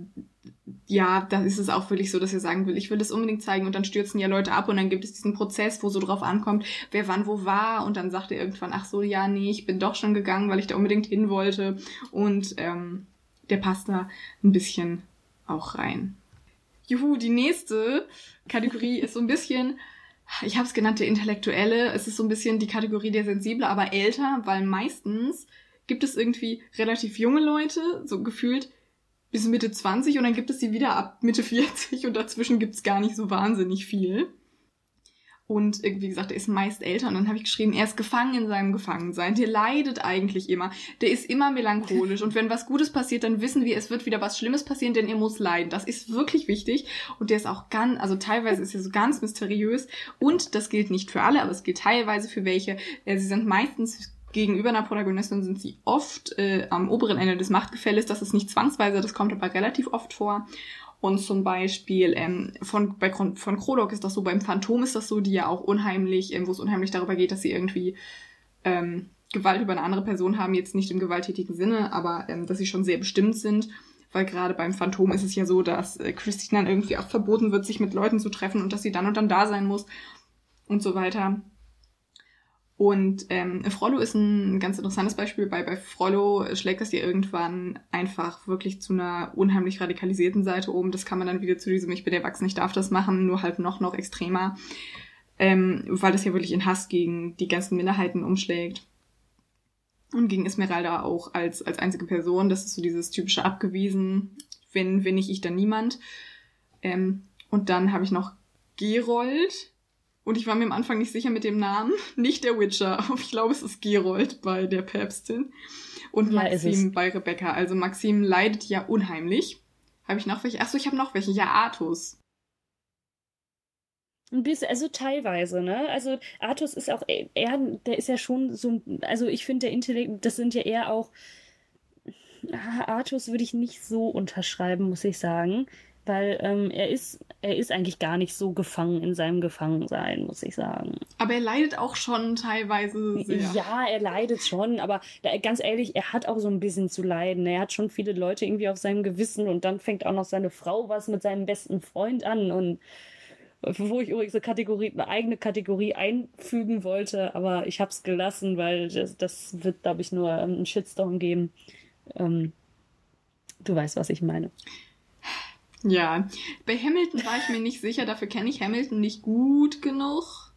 ja, da ist es auch wirklich so, dass er sagen will, ich will das unbedingt zeigen und dann stürzen ja Leute ab und dann gibt es diesen Prozess, wo so drauf ankommt, wer wann wo war und dann sagt er irgendwann, ach so, ja, nee, ich bin doch schon gegangen, weil ich da unbedingt hin wollte und ähm, der passt da ein bisschen auch rein. Juhu, die nächste Kategorie ist so ein bisschen, ich habe es genannt, der Intellektuelle. Es ist so ein bisschen die Kategorie der Sensible, aber älter, weil meistens gibt es irgendwie relativ junge Leute, so gefühlt bis Mitte 20 und dann gibt es sie wieder ab Mitte 40 und dazwischen gibt es gar nicht so wahnsinnig viel. Und wie gesagt, er ist meist älter. Und dann habe ich geschrieben, er ist gefangen in seinem Gefangensein. Der leidet eigentlich immer. Der ist immer melancholisch. Und wenn was Gutes passiert, dann wissen wir, es wird wieder was Schlimmes passieren, denn er muss leiden. Das ist wirklich wichtig. Und der ist auch ganz, also teilweise ist er so ganz mysteriös. Und das gilt nicht für alle, aber es gilt teilweise für welche. Äh, sie sind meistens gegenüber einer Protagonistin sind sie oft äh, am oberen Ende des Machtgefälles. Das ist nicht zwangsweise, das kommt aber relativ oft vor. Und zum Beispiel ähm, von, bei, von Krodok ist das so, beim Phantom ist das so, die ja auch unheimlich, ähm, wo es unheimlich darüber geht, dass sie irgendwie ähm, Gewalt über eine andere Person haben, jetzt nicht im gewalttätigen Sinne, aber ähm, dass sie schon sehr bestimmt sind. Weil gerade beim Phantom ist es ja so, dass äh, Christine dann irgendwie auch verboten wird, sich mit Leuten zu treffen und dass sie dann und dann da sein muss und so weiter. Und ähm, Frollo ist ein ganz interessantes Beispiel. Bei, bei Frollo schlägt das ja irgendwann einfach wirklich zu einer unheimlich radikalisierten Seite um. Das kann man dann wieder zu diesem Ich bin erwachsen, ich darf das machen, nur halt noch, noch extremer. Ähm, weil das ja wirklich in Hass gegen die ganzen Minderheiten umschlägt. Und gegen Esmeralda auch als, als einzige Person. Das ist so dieses typische abgewiesen, wenn, wenn nicht ich, dann niemand. Ähm, und dann habe ich noch Gerold, und ich war mir am Anfang nicht sicher mit dem Namen. Nicht der Witcher, aber ich glaube, es ist Gerold bei der Päpstin. Und ja, Maxim bei Rebecca. Also Maxim leidet ja unheimlich. Habe ich noch welche? Achso, ich habe noch welche. Ja, Artus. Ein bisschen, also teilweise, ne? Also Artus ist auch eher, der ist ja schon so, also ich finde der Intellekt, das sind ja eher auch, Artus würde ich nicht so unterschreiben, muss ich sagen weil ähm, er ist er ist eigentlich gar nicht so gefangen in seinem Gefangensein, muss ich sagen. Aber er leidet auch schon teilweise sehr. Ja, er leidet schon, aber da, ganz ehrlich, er hat auch so ein bisschen zu leiden. Er hat schon viele Leute irgendwie auf seinem Gewissen und dann fängt auch noch seine Frau was mit seinem besten Freund an und wo ich übrigens eine Kategorie, eine eigene Kategorie einfügen wollte, aber ich habe es gelassen, weil das, das wird, glaube ich, nur einen Shitstorm geben. Ähm, du weißt, was ich meine. Ja, bei Hamilton war ich mir nicht sicher, dafür kenne ich Hamilton nicht gut genug.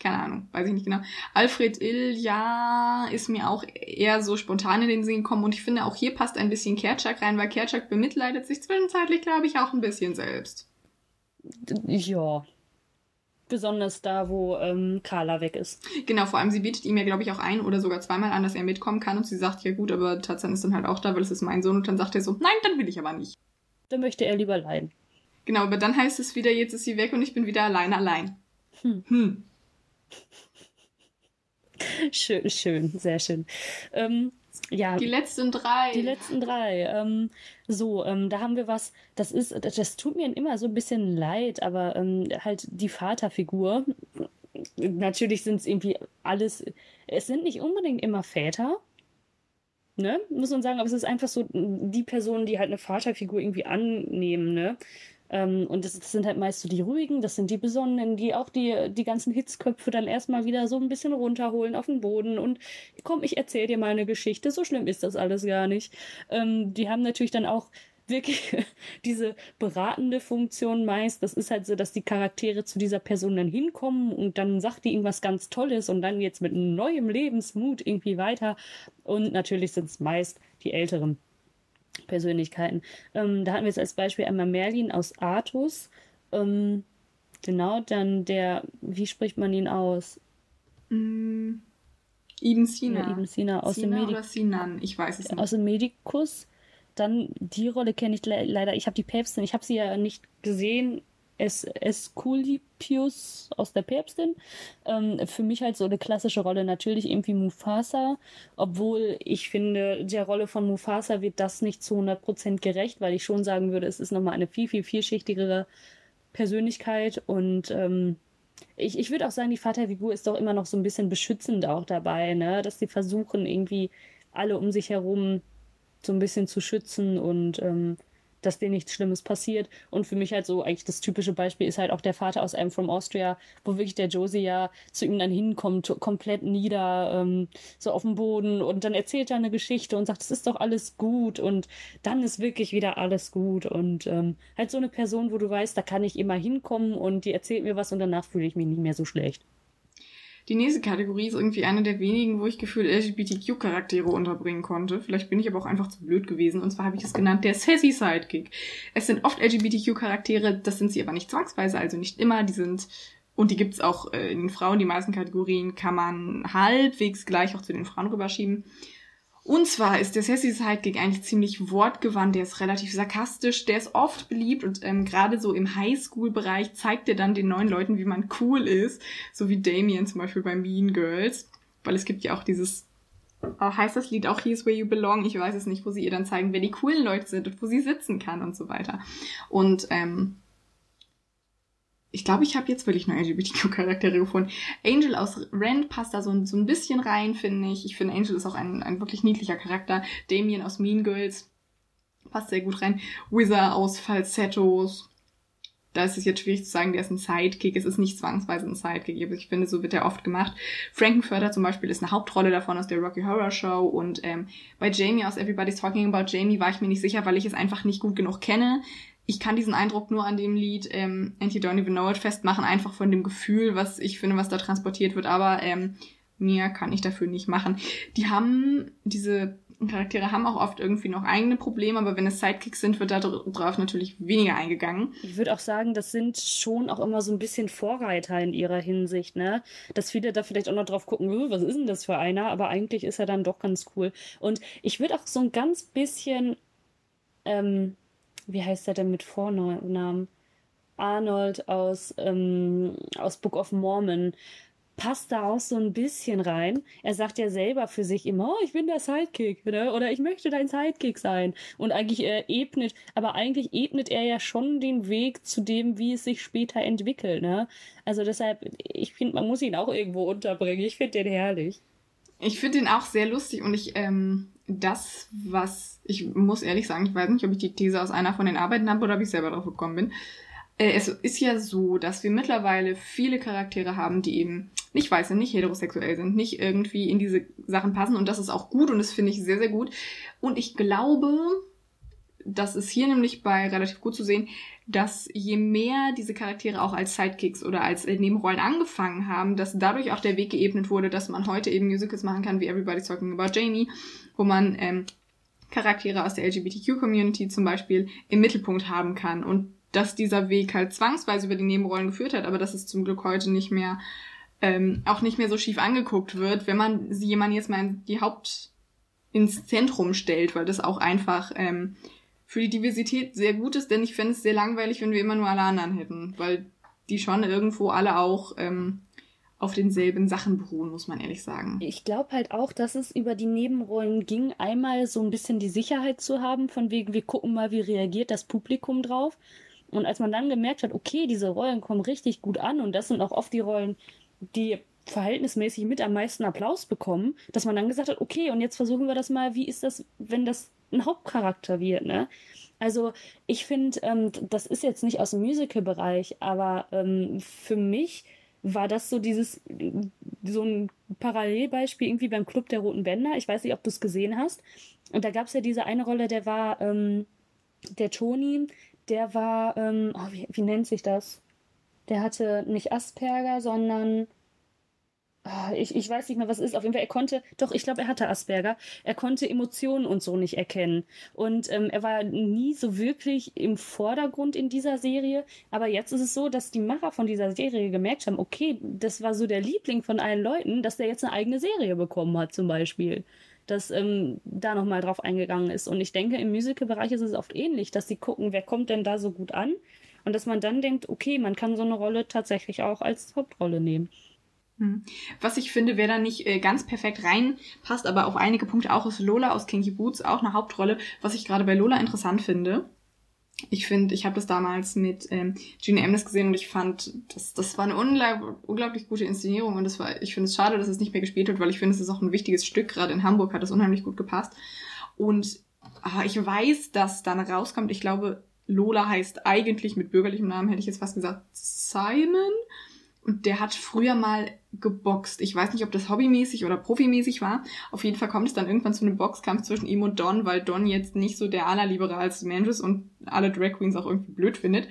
Keine Ahnung, weiß ich nicht genau. Alfred Ill, ja, ist mir auch eher so spontan in den Sinn gekommen und ich finde auch hier passt ein bisschen Kerchak rein, weil Kerchak bemitleidet sich zwischenzeitlich, glaube ich, auch ein bisschen selbst. Ja. Besonders da, wo ähm, Carla weg ist. Genau, vor allem sie bietet ihm ja, glaube ich, auch ein oder sogar zweimal an, dass er mitkommen kann und sie sagt, ja gut, aber Tarzan ist dann halt auch da, weil es ist mein Sohn und dann sagt er so, nein, dann will ich aber nicht. Dann möchte er lieber leiden. Genau, aber dann heißt es wieder, jetzt ist sie weg und ich bin wieder alleine allein. Hm. hm. Schön, schön, sehr schön. Ähm, ja. Die letzten drei. Die letzten drei. Ähm, so, ähm, da haben wir was, das ist, das tut mir immer so ein bisschen leid, aber ähm, halt die Vaterfigur. Natürlich sind es irgendwie alles, es sind nicht unbedingt immer Väter, ne? Muss man sagen, aber es ist einfach so die Personen, die halt eine Vaterfigur irgendwie annehmen, ne? Ähm, und das, das, sind halt meist so die ruhigen, das sind die besonnenen, die auch die, die ganzen Hitzköpfe dann erstmal wieder so ein bisschen runterholen auf den Boden und komm, ich erzähl dir mal eine Geschichte, so schlimm ist das alles gar nicht. Ähm, die haben natürlich dann auch wirklich diese beratende Funktion meist. Das ist halt so, dass die Charaktere zu dieser Person dann hinkommen und dann sagt die irgendwas ganz Tolles und dann jetzt mit neuem Lebensmut irgendwie weiter. Und natürlich sind es meist die Älteren. Persönlichkeiten. Ähm, da hatten wir jetzt als Beispiel einmal Merlin aus Artus. Ähm, genau, dann der, wie spricht man ihn aus? Mm, Ibn Sina. Ja, Ibn Sina aus Sina dem Medikus. Sinan, ich weiß es nicht. Aus dem Medikus. Dann die Rolle kenne ich le leider. Ich habe die Päpstin, ich habe sie ja nicht gesehen es Esculapius aus der Päpstin. Ähm, für mich halt so eine klassische Rolle natürlich irgendwie Mufasa, obwohl ich finde, der Rolle von Mufasa wird das nicht zu 100% gerecht, weil ich schon sagen würde, es ist nochmal eine viel, viel vielschichtigere Persönlichkeit und ähm, ich, ich würde auch sagen, die Vaterfigur ist doch immer noch so ein bisschen beschützend auch dabei, ne? dass sie versuchen, irgendwie alle um sich herum so ein bisschen zu schützen und ähm, dass dir nichts Schlimmes passiert. Und für mich halt so eigentlich das typische Beispiel ist halt auch der Vater aus einem From Austria, wo wirklich der Josie ja zu ihm dann hinkommt, komplett nieder, ähm, so auf dem Boden und dann erzählt er eine Geschichte und sagt, es ist doch alles gut und dann ist wirklich wieder alles gut und ähm, halt so eine Person, wo du weißt, da kann ich immer hinkommen und die erzählt mir was und danach fühle ich mich nicht mehr so schlecht. Die nächste Kategorie ist irgendwie eine der wenigen, wo ich gefühlt LGBTQ-Charaktere unterbringen konnte. Vielleicht bin ich aber auch einfach zu blöd gewesen. Und zwar habe ich es genannt der Sassy Sidekick. Es sind oft LGBTQ-Charaktere, das sind sie aber nicht zwangsweise, also nicht immer. Die sind und die gibt's auch äh, in den Frauen. Die meisten Kategorien kann man halbwegs gleich auch zu den Frauen rüberschieben. Und zwar ist der Sassy Sidekick eigentlich ziemlich wortgewandt, der ist relativ sarkastisch, der ist oft beliebt und ähm, gerade so im Highschool-Bereich zeigt er dann den neuen Leuten, wie man cool ist, so wie Damien zum Beispiel bei Mean Girls, weil es gibt ja auch dieses, äh, heißt das Lied auch Here's Where You Belong, ich weiß es nicht, wo sie ihr dann zeigen, wer die coolen Leute sind und wo sie sitzen kann und so weiter. Und ähm, ich glaube, ich habe jetzt wirklich nur LGBTQ-Charaktere gefunden. Angel aus Rent passt da so, so ein bisschen rein, finde ich. Ich finde, Angel ist auch ein, ein wirklich niedlicher Charakter. Damien aus Mean Girls passt sehr gut rein. Wizard aus Falsettos. Da ist es jetzt schwierig zu sagen, der ist ein Sidekick. Es ist nicht zwangsweise ein Sidekick, aber ich finde, so wird er oft gemacht. Frankenfurter zum Beispiel ist eine Hauptrolle davon aus der Rocky Horror Show und ähm, bei Jamie aus Everybody's Talking About Jamie war ich mir nicht sicher, weil ich es einfach nicht gut genug kenne ich kann diesen Eindruck nur an dem Lied ähm, Anti Don't Even Know It festmachen, einfach von dem Gefühl, was ich finde, was da transportiert wird, aber ähm, mehr kann ich dafür nicht machen. Die haben, diese Charaktere haben auch oft irgendwie noch eigene Probleme, aber wenn es Sidekicks sind, wird darauf natürlich weniger eingegangen. Ich würde auch sagen, das sind schon auch immer so ein bisschen Vorreiter in ihrer Hinsicht, ne? Dass viele da vielleicht auch noch drauf gucken, was ist denn das für einer? Aber eigentlich ist er dann doch ganz cool. Und ich würde auch so ein ganz bisschen ähm, wie heißt er denn mit Vornamen? Arnold aus, ähm, aus Book of Mormon passt da auch so ein bisschen rein. Er sagt ja selber für sich immer, oh, ich bin der Sidekick, ne? oder ich möchte dein Sidekick sein. Und eigentlich er ebnet, aber eigentlich ebnet er ja schon den Weg zu dem, wie es sich später entwickelt, ne? Also deshalb, ich finde, man muss ihn auch irgendwo unterbringen. Ich finde den herrlich. Ich finde ihn auch sehr lustig und ich, ähm, das, was, ich muss ehrlich sagen, ich weiß nicht, ob ich die These aus einer von den Arbeiten habe oder ob ich selber drauf gekommen bin. Äh, es ist ja so, dass wir mittlerweile viele Charaktere haben, die eben nicht weiß sind, nicht heterosexuell sind, nicht irgendwie in diese Sachen passen und das ist auch gut und das finde ich sehr, sehr gut. Und ich glaube, das ist hier nämlich bei relativ gut zu sehen, dass je mehr diese Charaktere auch als Sidekicks oder als Nebenrollen angefangen haben, dass dadurch auch der Weg geebnet wurde, dass man heute eben Musicals machen kann, wie Everybody's Talking About Jamie, wo man ähm, Charaktere aus der LGBTQ-Community zum Beispiel im Mittelpunkt haben kann. Und dass dieser Weg halt zwangsweise über die Nebenrollen geführt hat, aber dass es zum Glück heute nicht mehr ähm, auch nicht mehr so schief angeguckt wird, wenn man jemanden jetzt mal in die Haupt ins Zentrum stellt, weil das auch einfach ähm, für die Diversität sehr gut ist, denn ich fände es sehr langweilig, wenn wir immer nur alle anderen hätten, weil die schon irgendwo alle auch ähm, auf denselben Sachen beruhen, muss man ehrlich sagen. Ich glaube halt auch, dass es über die Nebenrollen ging, einmal so ein bisschen die Sicherheit zu haben, von wegen, wir gucken mal, wie reagiert das Publikum drauf. Und als man dann gemerkt hat, okay, diese Rollen kommen richtig gut an und das sind auch oft die Rollen, die verhältnismäßig mit am meisten Applaus bekommen, dass man dann gesagt hat, okay, und jetzt versuchen wir das mal, wie ist das, wenn das ein Hauptcharakter wird, ne? Also ich finde, ähm, das ist jetzt nicht aus dem Musical-Bereich, aber ähm, für mich war das so dieses, so ein Parallelbeispiel irgendwie beim Club der Roten Bänder. Ich weiß nicht, ob du es gesehen hast. Und da gab es ja diese eine Rolle, der war, ähm, der Toni, der war, ähm, oh, wie, wie nennt sich das? Der hatte nicht Asperger, sondern ich, ich weiß nicht mehr, was es ist. Auf jeden Fall, er konnte, doch, ich glaube, er hatte Asperger. Er konnte Emotionen und so nicht erkennen. Und ähm, er war nie so wirklich im Vordergrund in dieser Serie. Aber jetzt ist es so, dass die Macher von dieser Serie gemerkt haben, okay, das war so der Liebling von allen Leuten, dass der jetzt eine eigene Serie bekommen hat, zum Beispiel. Dass ähm, da nochmal drauf eingegangen ist. Und ich denke, im Musical-Bereich ist es oft ähnlich, dass sie gucken, wer kommt denn da so gut an. Und dass man dann denkt, okay, man kann so eine Rolle tatsächlich auch als Hauptrolle nehmen. Hm. Was ich finde, wer da nicht äh, ganz perfekt reinpasst, aber auf einige Punkte auch, ist Lola aus Kinky Boots, auch eine Hauptrolle. Was ich gerade bei Lola interessant finde, ich finde, ich habe das damals mit ähm, Gina Emnes gesehen und ich fand, das, das war eine unglaublich, gute Inszenierung und das war, ich finde es schade, dass es nicht mehr gespielt wird, weil ich finde, es ist auch ein wichtiges Stück. Gerade in Hamburg hat es unheimlich gut gepasst. Und aber ich weiß, dass dann rauskommt, ich glaube, Lola heißt eigentlich mit bürgerlichem Namen, hätte ich jetzt fast gesagt, Simon. Und der hat früher mal geboxt. Ich weiß nicht, ob das hobbymäßig oder profimäßig war. Auf jeden Fall kommt es dann irgendwann zu einem Boxkampf zwischen ihm und Don, weil Don jetzt nicht so der allerliberalste Mensch ist und alle Drag Queens auch irgendwie blöd findet.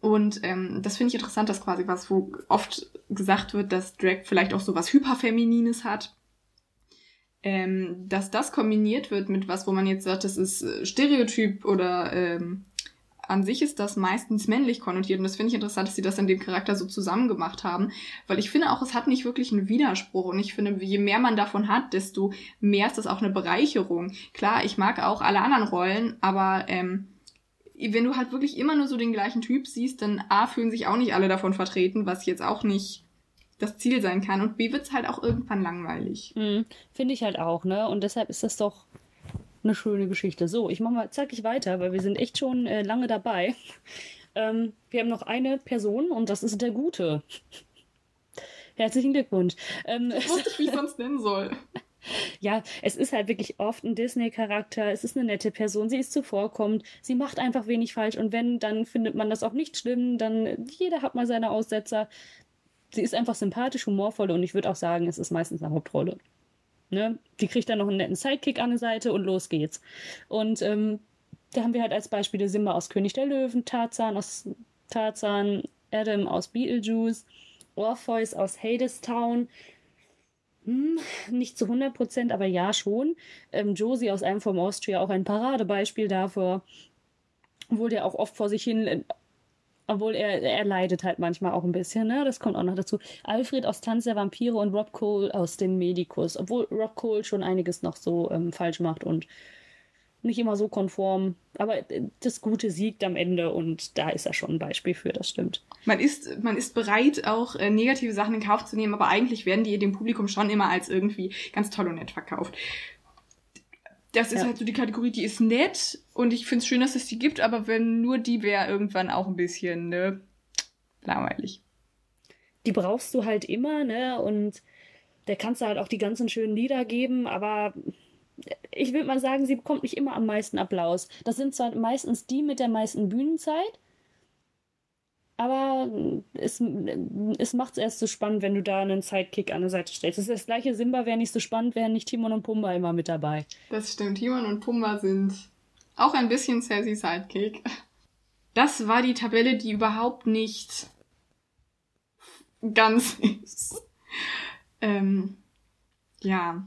Und ähm, das finde ich interessant, dass quasi was, wo oft gesagt wird, dass Drag vielleicht auch so was Hyperfeminines hat. Ähm, dass das kombiniert wird mit was, wo man jetzt sagt, das ist äh, Stereotyp oder ähm, an sich ist das meistens männlich konnotiert und das finde ich interessant, dass sie das in dem Charakter so zusammen gemacht haben, weil ich finde auch, es hat nicht wirklich einen Widerspruch und ich finde, je mehr man davon hat, desto mehr ist das auch eine Bereicherung. Klar, ich mag auch alle anderen Rollen, aber ähm, wenn du halt wirklich immer nur so den gleichen Typ siehst, dann A, fühlen sich auch nicht alle davon vertreten, was jetzt auch nicht das Ziel sein kann und B, wird's halt auch irgendwann langweilig. Mhm, finde ich halt auch, ne? Und deshalb ist das doch eine schöne Geschichte. So, ich mache mal zackig weiter, weil wir sind echt schon äh, lange dabei. Ähm, wir haben noch eine Person und das ist der Gute. Herzlichen Glückwunsch. Ähm, ich wusste nicht, wie ich sonst nennen soll. Ja, es ist halt wirklich oft ein Disney-Charakter. Es ist eine nette Person. Sie ist zuvorkommend. Sie macht einfach wenig falsch. Und wenn, dann findet man das auch nicht schlimm. Dann jeder hat mal seine Aussetzer. Sie ist einfach sympathisch, humorvoll und ich würde auch sagen, es ist meistens eine Hauptrolle. Ne? Die kriegt dann noch einen netten Sidekick an der Seite und los geht's. Und ähm, da haben wir halt als Beispiele Simba aus König der Löwen, Tarzan aus Tarzan, Adam aus Beetlejuice, Orpheus aus Hadestown. Hm, nicht zu 100 Prozent, aber ja schon. Ähm, Josie aus einem vom Austria auch ein Paradebeispiel dafür. Obwohl der auch oft vor sich hin obwohl er, er leidet halt manchmal auch ein bisschen, ne? Das kommt auch noch dazu. Alfred aus Tanz der Vampire und Rob Cole aus dem Medikus. Obwohl Rob Cole schon einiges noch so ähm, falsch macht und nicht immer so konform. Aber äh, das Gute siegt am Ende und da ist er schon ein Beispiel für, das stimmt. Man ist, man ist bereit, auch äh, negative Sachen in Kauf zu nehmen, aber eigentlich werden die dem Publikum schon immer als irgendwie ganz toll und nett verkauft das ist ja. halt so die Kategorie, die ist nett und ich finde es schön, dass es die gibt, aber wenn nur die wäre irgendwann auch ein bisschen, ne, langweilig. Die brauchst du halt immer, ne, und der kannst du halt auch die ganzen schönen Lieder geben, aber ich würde mal sagen, sie bekommt nicht immer am meisten Applaus. Das sind zwar meistens die mit der meisten Bühnenzeit, aber es, es macht es erst so spannend, wenn du da einen Sidekick an der Seite stellst. Das ist das gleiche Simba wäre nicht so spannend, wären nicht Timon und Pumba immer mit dabei. Das stimmt. Timon und Pumba sind auch ein bisschen sassy Sidekick. Das war die Tabelle, die überhaupt nicht ganz ist. Ähm, ja,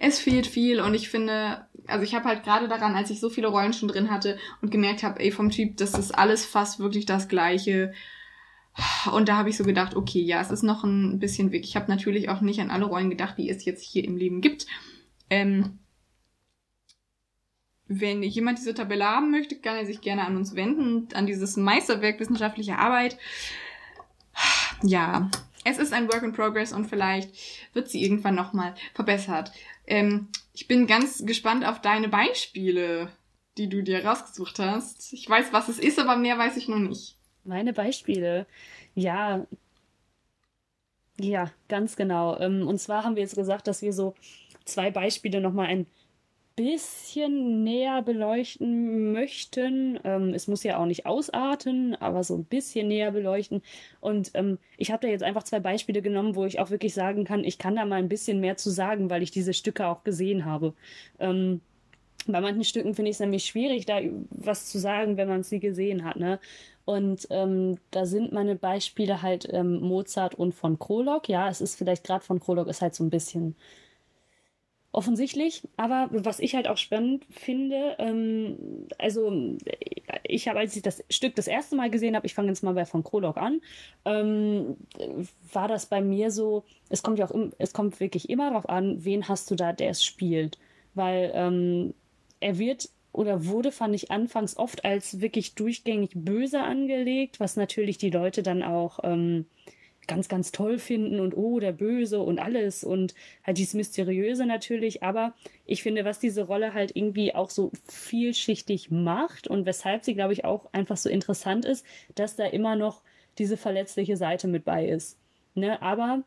es fehlt viel und ich finde, also ich habe halt gerade daran, als ich so viele Rollen schon drin hatte und gemerkt habe, ey, vom Typ, das ist alles fast wirklich das Gleiche. Und da habe ich so gedacht, okay, ja, es ist noch ein bisschen weg. Ich habe natürlich auch nicht an alle Rollen gedacht, die es jetzt hier im Leben gibt. Ähm, wenn jemand diese Tabelle haben möchte, kann er sich gerne an uns wenden, an dieses Meisterwerk wissenschaftliche Arbeit. Ja, es ist ein Work in Progress und vielleicht wird sie irgendwann nochmal verbessert. Ähm, ich bin ganz gespannt auf deine Beispiele, die du dir rausgesucht hast. Ich weiß, was es ist, aber mehr weiß ich noch nicht. Meine Beispiele. Ja. Ja, ganz genau. Ähm, und zwar haben wir jetzt gesagt, dass wir so zwei Beispiele nochmal ein bisschen näher beleuchten möchten. Ähm, es muss ja auch nicht ausarten, aber so ein bisschen näher beleuchten. Und ähm, ich habe da jetzt einfach zwei Beispiele genommen, wo ich auch wirklich sagen kann, ich kann da mal ein bisschen mehr zu sagen, weil ich diese Stücke auch gesehen habe. Ähm, bei manchen Stücken finde ich es nämlich schwierig, da was zu sagen, wenn man sie gesehen hat. Ne? Und ähm, da sind meine Beispiele halt ähm, Mozart und von Krolog. Ja, es ist vielleicht gerade von Krolog ist halt so ein bisschen offensichtlich. Aber was ich halt auch spannend finde, ähm, also ich habe, als ich das Stück das erste Mal gesehen habe, ich fange jetzt mal bei von Krolog an, ähm, war das bei mir so, es kommt ja auch, es kommt wirklich immer darauf an, wen hast du da, der es spielt. Weil ähm, er wird oder wurde, fand ich anfangs oft als wirklich durchgängig böse angelegt, was natürlich die Leute dann auch ähm, ganz, ganz toll finden und oh, der Böse und alles und halt dieses Mysteriöse natürlich. Aber ich finde, was diese Rolle halt irgendwie auch so vielschichtig macht und weshalb sie, glaube ich, auch einfach so interessant ist, dass da immer noch diese verletzliche Seite mit bei ist. Ne? Aber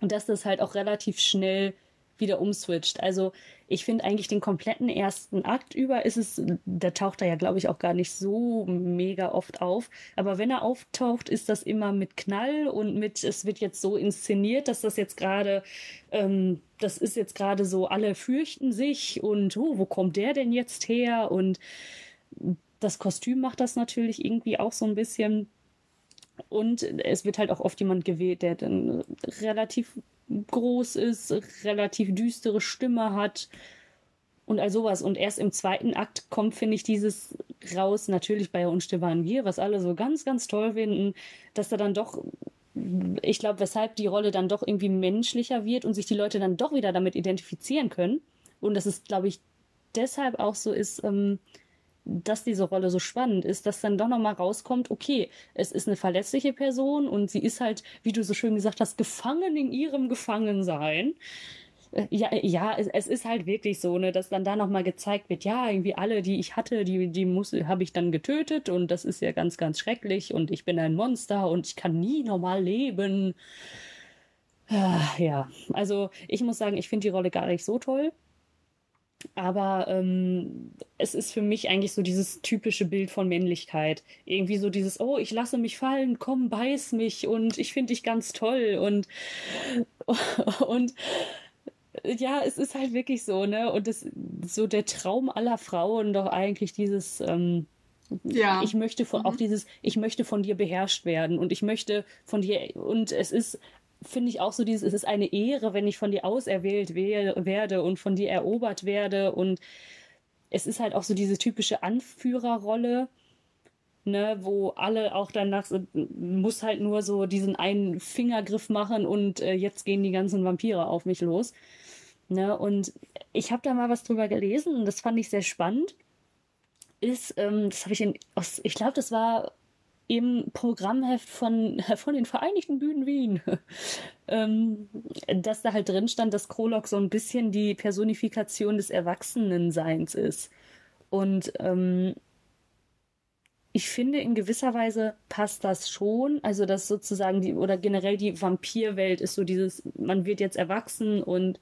dass das halt auch relativ schnell wieder umswitcht. Also ich finde eigentlich den kompletten ersten Akt über ist es, da taucht er ja, glaube ich, auch gar nicht so mega oft auf. Aber wenn er auftaucht, ist das immer mit Knall und mit, es wird jetzt so inszeniert, dass das jetzt gerade, ähm, das ist jetzt gerade so, alle fürchten sich und oh, wo kommt der denn jetzt her? Und das Kostüm macht das natürlich irgendwie auch so ein bisschen. Und es wird halt auch oft jemand gewählt, der dann relativ groß ist, relativ düstere Stimme hat und all sowas. Und erst im zweiten Akt kommt, finde ich, dieses raus, natürlich bei Unstill waren wir, was alle so ganz, ganz toll finden, dass da dann doch, ich glaube, weshalb die Rolle dann doch irgendwie menschlicher wird und sich die Leute dann doch wieder damit identifizieren können. Und das ist, glaube ich, deshalb auch so ist, ähm, dass diese Rolle so spannend ist, dass dann doch nochmal rauskommt, okay, es ist eine verletzliche Person und sie ist halt, wie du so schön gesagt hast, gefangen in ihrem Gefangensein. Äh, ja, ja, es, es ist halt wirklich so, ne, dass dann da nochmal gezeigt wird, ja, irgendwie alle, die ich hatte, die, die muss, habe ich dann getötet und das ist ja ganz, ganz schrecklich und ich bin ein Monster und ich kann nie normal leben. Ah, ja, also ich muss sagen, ich finde die Rolle gar nicht so toll. Aber ähm, es ist für mich eigentlich so dieses typische Bild von Männlichkeit. Irgendwie so dieses, oh, ich lasse mich fallen, komm, beiß mich und ich finde dich ganz toll und, und ja, es ist halt wirklich so, ne? Und das so der Traum aller Frauen doch eigentlich dieses, ähm, ja. ich möchte von, mhm. auch dieses, ich möchte von dir beherrscht werden und ich möchte von dir, und es ist finde ich auch so dieses, es ist eine Ehre, wenn ich von dir auserwählt werde und von dir erobert werde. Und es ist halt auch so diese typische Anführerrolle, ne, wo alle auch danach muss halt nur so diesen einen Fingergriff machen und äh, jetzt gehen die ganzen Vampire auf mich los. Ne, und ich habe da mal was drüber gelesen und das fand ich sehr spannend. Ist, ähm, das habe ich in, aus, ich glaube, das war im Programmheft von, von den Vereinigten Bühnen Wien, ähm, dass da halt drin stand, dass Krolog so ein bisschen die Personifikation des Erwachsenenseins ist. Und ähm, ich finde, in gewisser Weise passt das schon. Also, dass sozusagen die, oder generell die Vampirwelt ist so dieses, man wird jetzt erwachsen und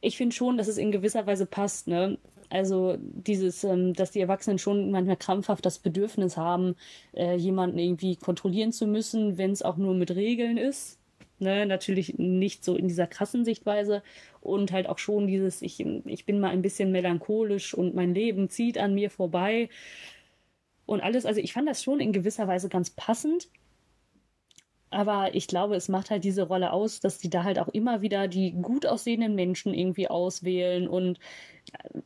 ich finde schon, dass es in gewisser Weise passt, ne? Also dieses, ähm, dass die Erwachsenen schon manchmal krampfhaft das Bedürfnis haben, äh, jemanden irgendwie kontrollieren zu müssen, wenn es auch nur mit Regeln ist. Ne, natürlich nicht so in dieser krassen Sichtweise und halt auch schon dieses, ich, ich bin mal ein bisschen melancholisch und mein Leben zieht an mir vorbei und alles. Also ich fand das schon in gewisser Weise ganz passend. Aber ich glaube, es macht halt diese Rolle aus, dass die da halt auch immer wieder die gut aussehenden Menschen irgendwie auswählen und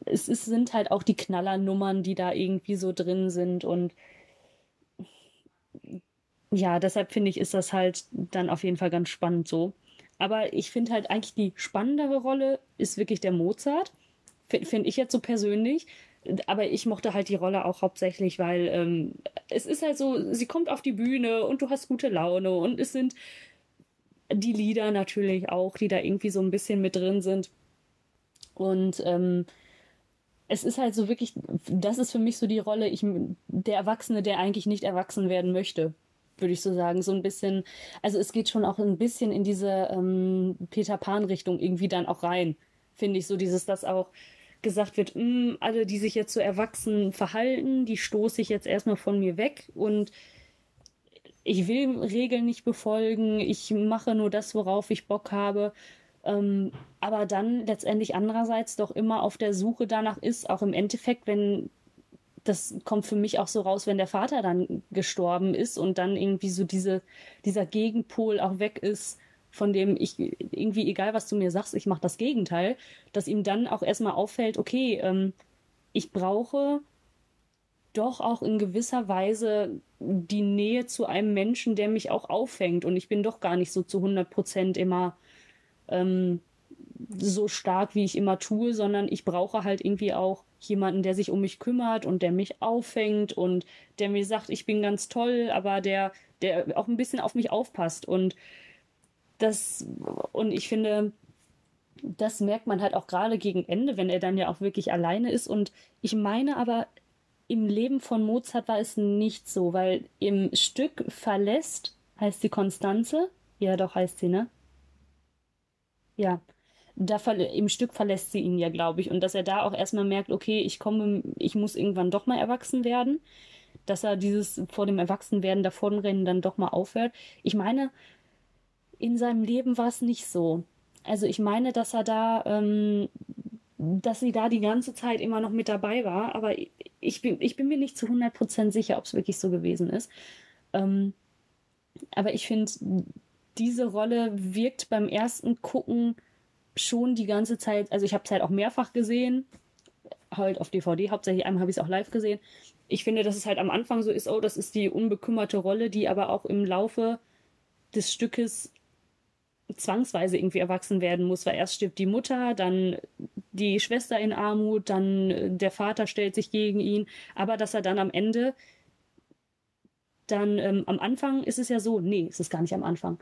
es ist, sind halt auch die Knallernummern, die da irgendwie so drin sind und ja, deshalb finde ich, ist das halt dann auf jeden Fall ganz spannend so. Aber ich finde halt eigentlich die spannendere Rolle ist wirklich der Mozart. Finde ich jetzt so persönlich. Aber ich mochte halt die Rolle auch hauptsächlich, weil ähm, es ist halt so, sie kommt auf die Bühne und du hast gute Laune und es sind die Lieder natürlich auch, die da irgendwie so ein bisschen mit drin sind. Und ähm, es ist halt so wirklich, das ist für mich so die Rolle, ich, der Erwachsene, der eigentlich nicht erwachsen werden möchte würde ich so sagen. So ein bisschen, also es geht schon auch ein bisschen in diese ähm, Peter Pan-Richtung irgendwie dann auch rein, finde ich. So dieses, dass auch gesagt wird, hm, alle, die sich jetzt so erwachsen verhalten, die stoße ich jetzt erstmal von mir weg und ich will Regeln nicht befolgen, ich mache nur das, worauf ich Bock habe. Ähm, aber dann letztendlich andererseits doch immer auf der Suche danach ist, auch im Endeffekt, wenn das kommt für mich auch so raus, wenn der Vater dann gestorben ist und dann irgendwie so diese, dieser Gegenpol auch weg ist, von dem ich irgendwie, egal was du mir sagst, ich mache das Gegenteil, dass ihm dann auch erstmal auffällt, okay, ähm, ich brauche doch auch in gewisser Weise die Nähe zu einem Menschen, der mich auch auffängt und ich bin doch gar nicht so zu 100 Prozent immer ähm, so stark, wie ich immer tue, sondern ich brauche halt irgendwie auch jemanden, der sich um mich kümmert und der mich auffängt und der mir sagt, ich bin ganz toll, aber der, der auch ein bisschen auf mich aufpasst. Und das, und ich finde, das merkt man halt auch gerade gegen Ende, wenn er dann ja auch wirklich alleine ist. Und ich meine aber, im Leben von Mozart war es nicht so, weil im Stück verlässt, heißt sie Konstanze? Ja, doch heißt sie, ne? Ja da im Stück verlässt sie ihn ja, glaube ich. Und dass er da auch erstmal merkt, okay, ich komme, ich muss irgendwann doch mal erwachsen werden. Dass er dieses vor dem Erwachsenwerden davonrennen dann doch mal aufhört. Ich meine, in seinem Leben war es nicht so. Also ich meine, dass er da, ähm, dass sie da die ganze Zeit immer noch mit dabei war, aber ich bin, ich bin mir nicht zu 100% sicher, ob es wirklich so gewesen ist. Ähm, aber ich finde, diese Rolle wirkt beim ersten Gucken schon die ganze Zeit, also ich habe es halt auch mehrfach gesehen, halt auf DVD, hauptsächlich einmal habe ich es auch live gesehen. Ich finde, dass es halt am Anfang so ist, oh, das ist die unbekümmerte Rolle, die aber auch im Laufe des Stückes zwangsweise irgendwie erwachsen werden muss, weil erst stirbt die Mutter, dann die Schwester in Armut, dann der Vater stellt sich gegen ihn, aber dass er dann am Ende, dann ähm, am Anfang ist es ja so, nee, es ist gar nicht am Anfang.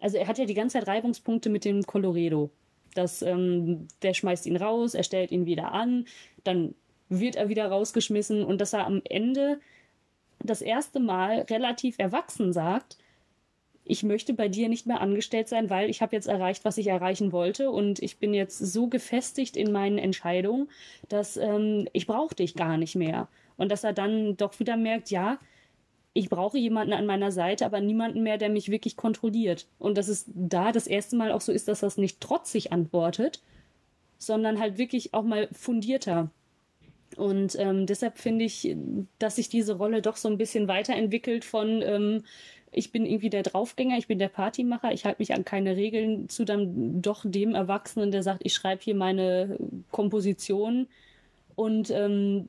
Also er hat ja die ganze Zeit Reibungspunkte mit dem Coloredo. Dass ähm, der schmeißt ihn raus, er stellt ihn wieder an, dann wird er wieder rausgeschmissen. Und dass er am Ende das erste Mal relativ erwachsen sagt, ich möchte bei dir nicht mehr angestellt sein, weil ich habe jetzt erreicht, was ich erreichen wollte und ich bin jetzt so gefestigt in meinen Entscheidungen, dass ähm, ich brauche dich gar nicht mehr. Und dass er dann doch wieder merkt, ja, ich brauche jemanden an meiner Seite, aber niemanden mehr, der mich wirklich kontrolliert. Und dass es da das erste Mal auch so ist, dass das nicht trotzig antwortet, sondern halt wirklich auch mal fundierter. Und ähm, deshalb finde ich, dass sich diese Rolle doch so ein bisschen weiterentwickelt von ähm, ich bin irgendwie der Draufgänger, ich bin der Partymacher, ich halte mich an keine Regeln zu dann doch dem Erwachsenen, der sagt, ich schreibe hier meine Komposition und ähm,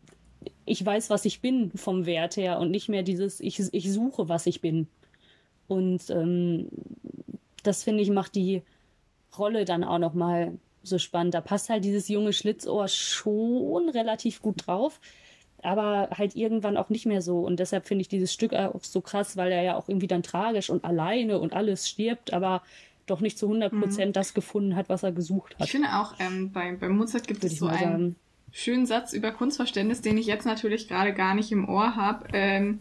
ich weiß, was ich bin vom Wert her und nicht mehr dieses, ich, ich suche, was ich bin. Und ähm, das finde ich macht die Rolle dann auch noch mal so spannend. Da passt halt dieses junge Schlitzohr schon relativ gut drauf, aber halt irgendwann auch nicht mehr so. Und deshalb finde ich dieses Stück auch so krass, weil er ja auch irgendwie dann tragisch und alleine und alles stirbt, aber doch nicht zu 100 Prozent mhm. das gefunden hat, was er gesucht hat. Ich finde auch, ähm, bei, bei Mozart gibt Würde es so ein, schönen Satz über Kunstverständnis, den ich jetzt natürlich gerade gar nicht im Ohr habe, ähm,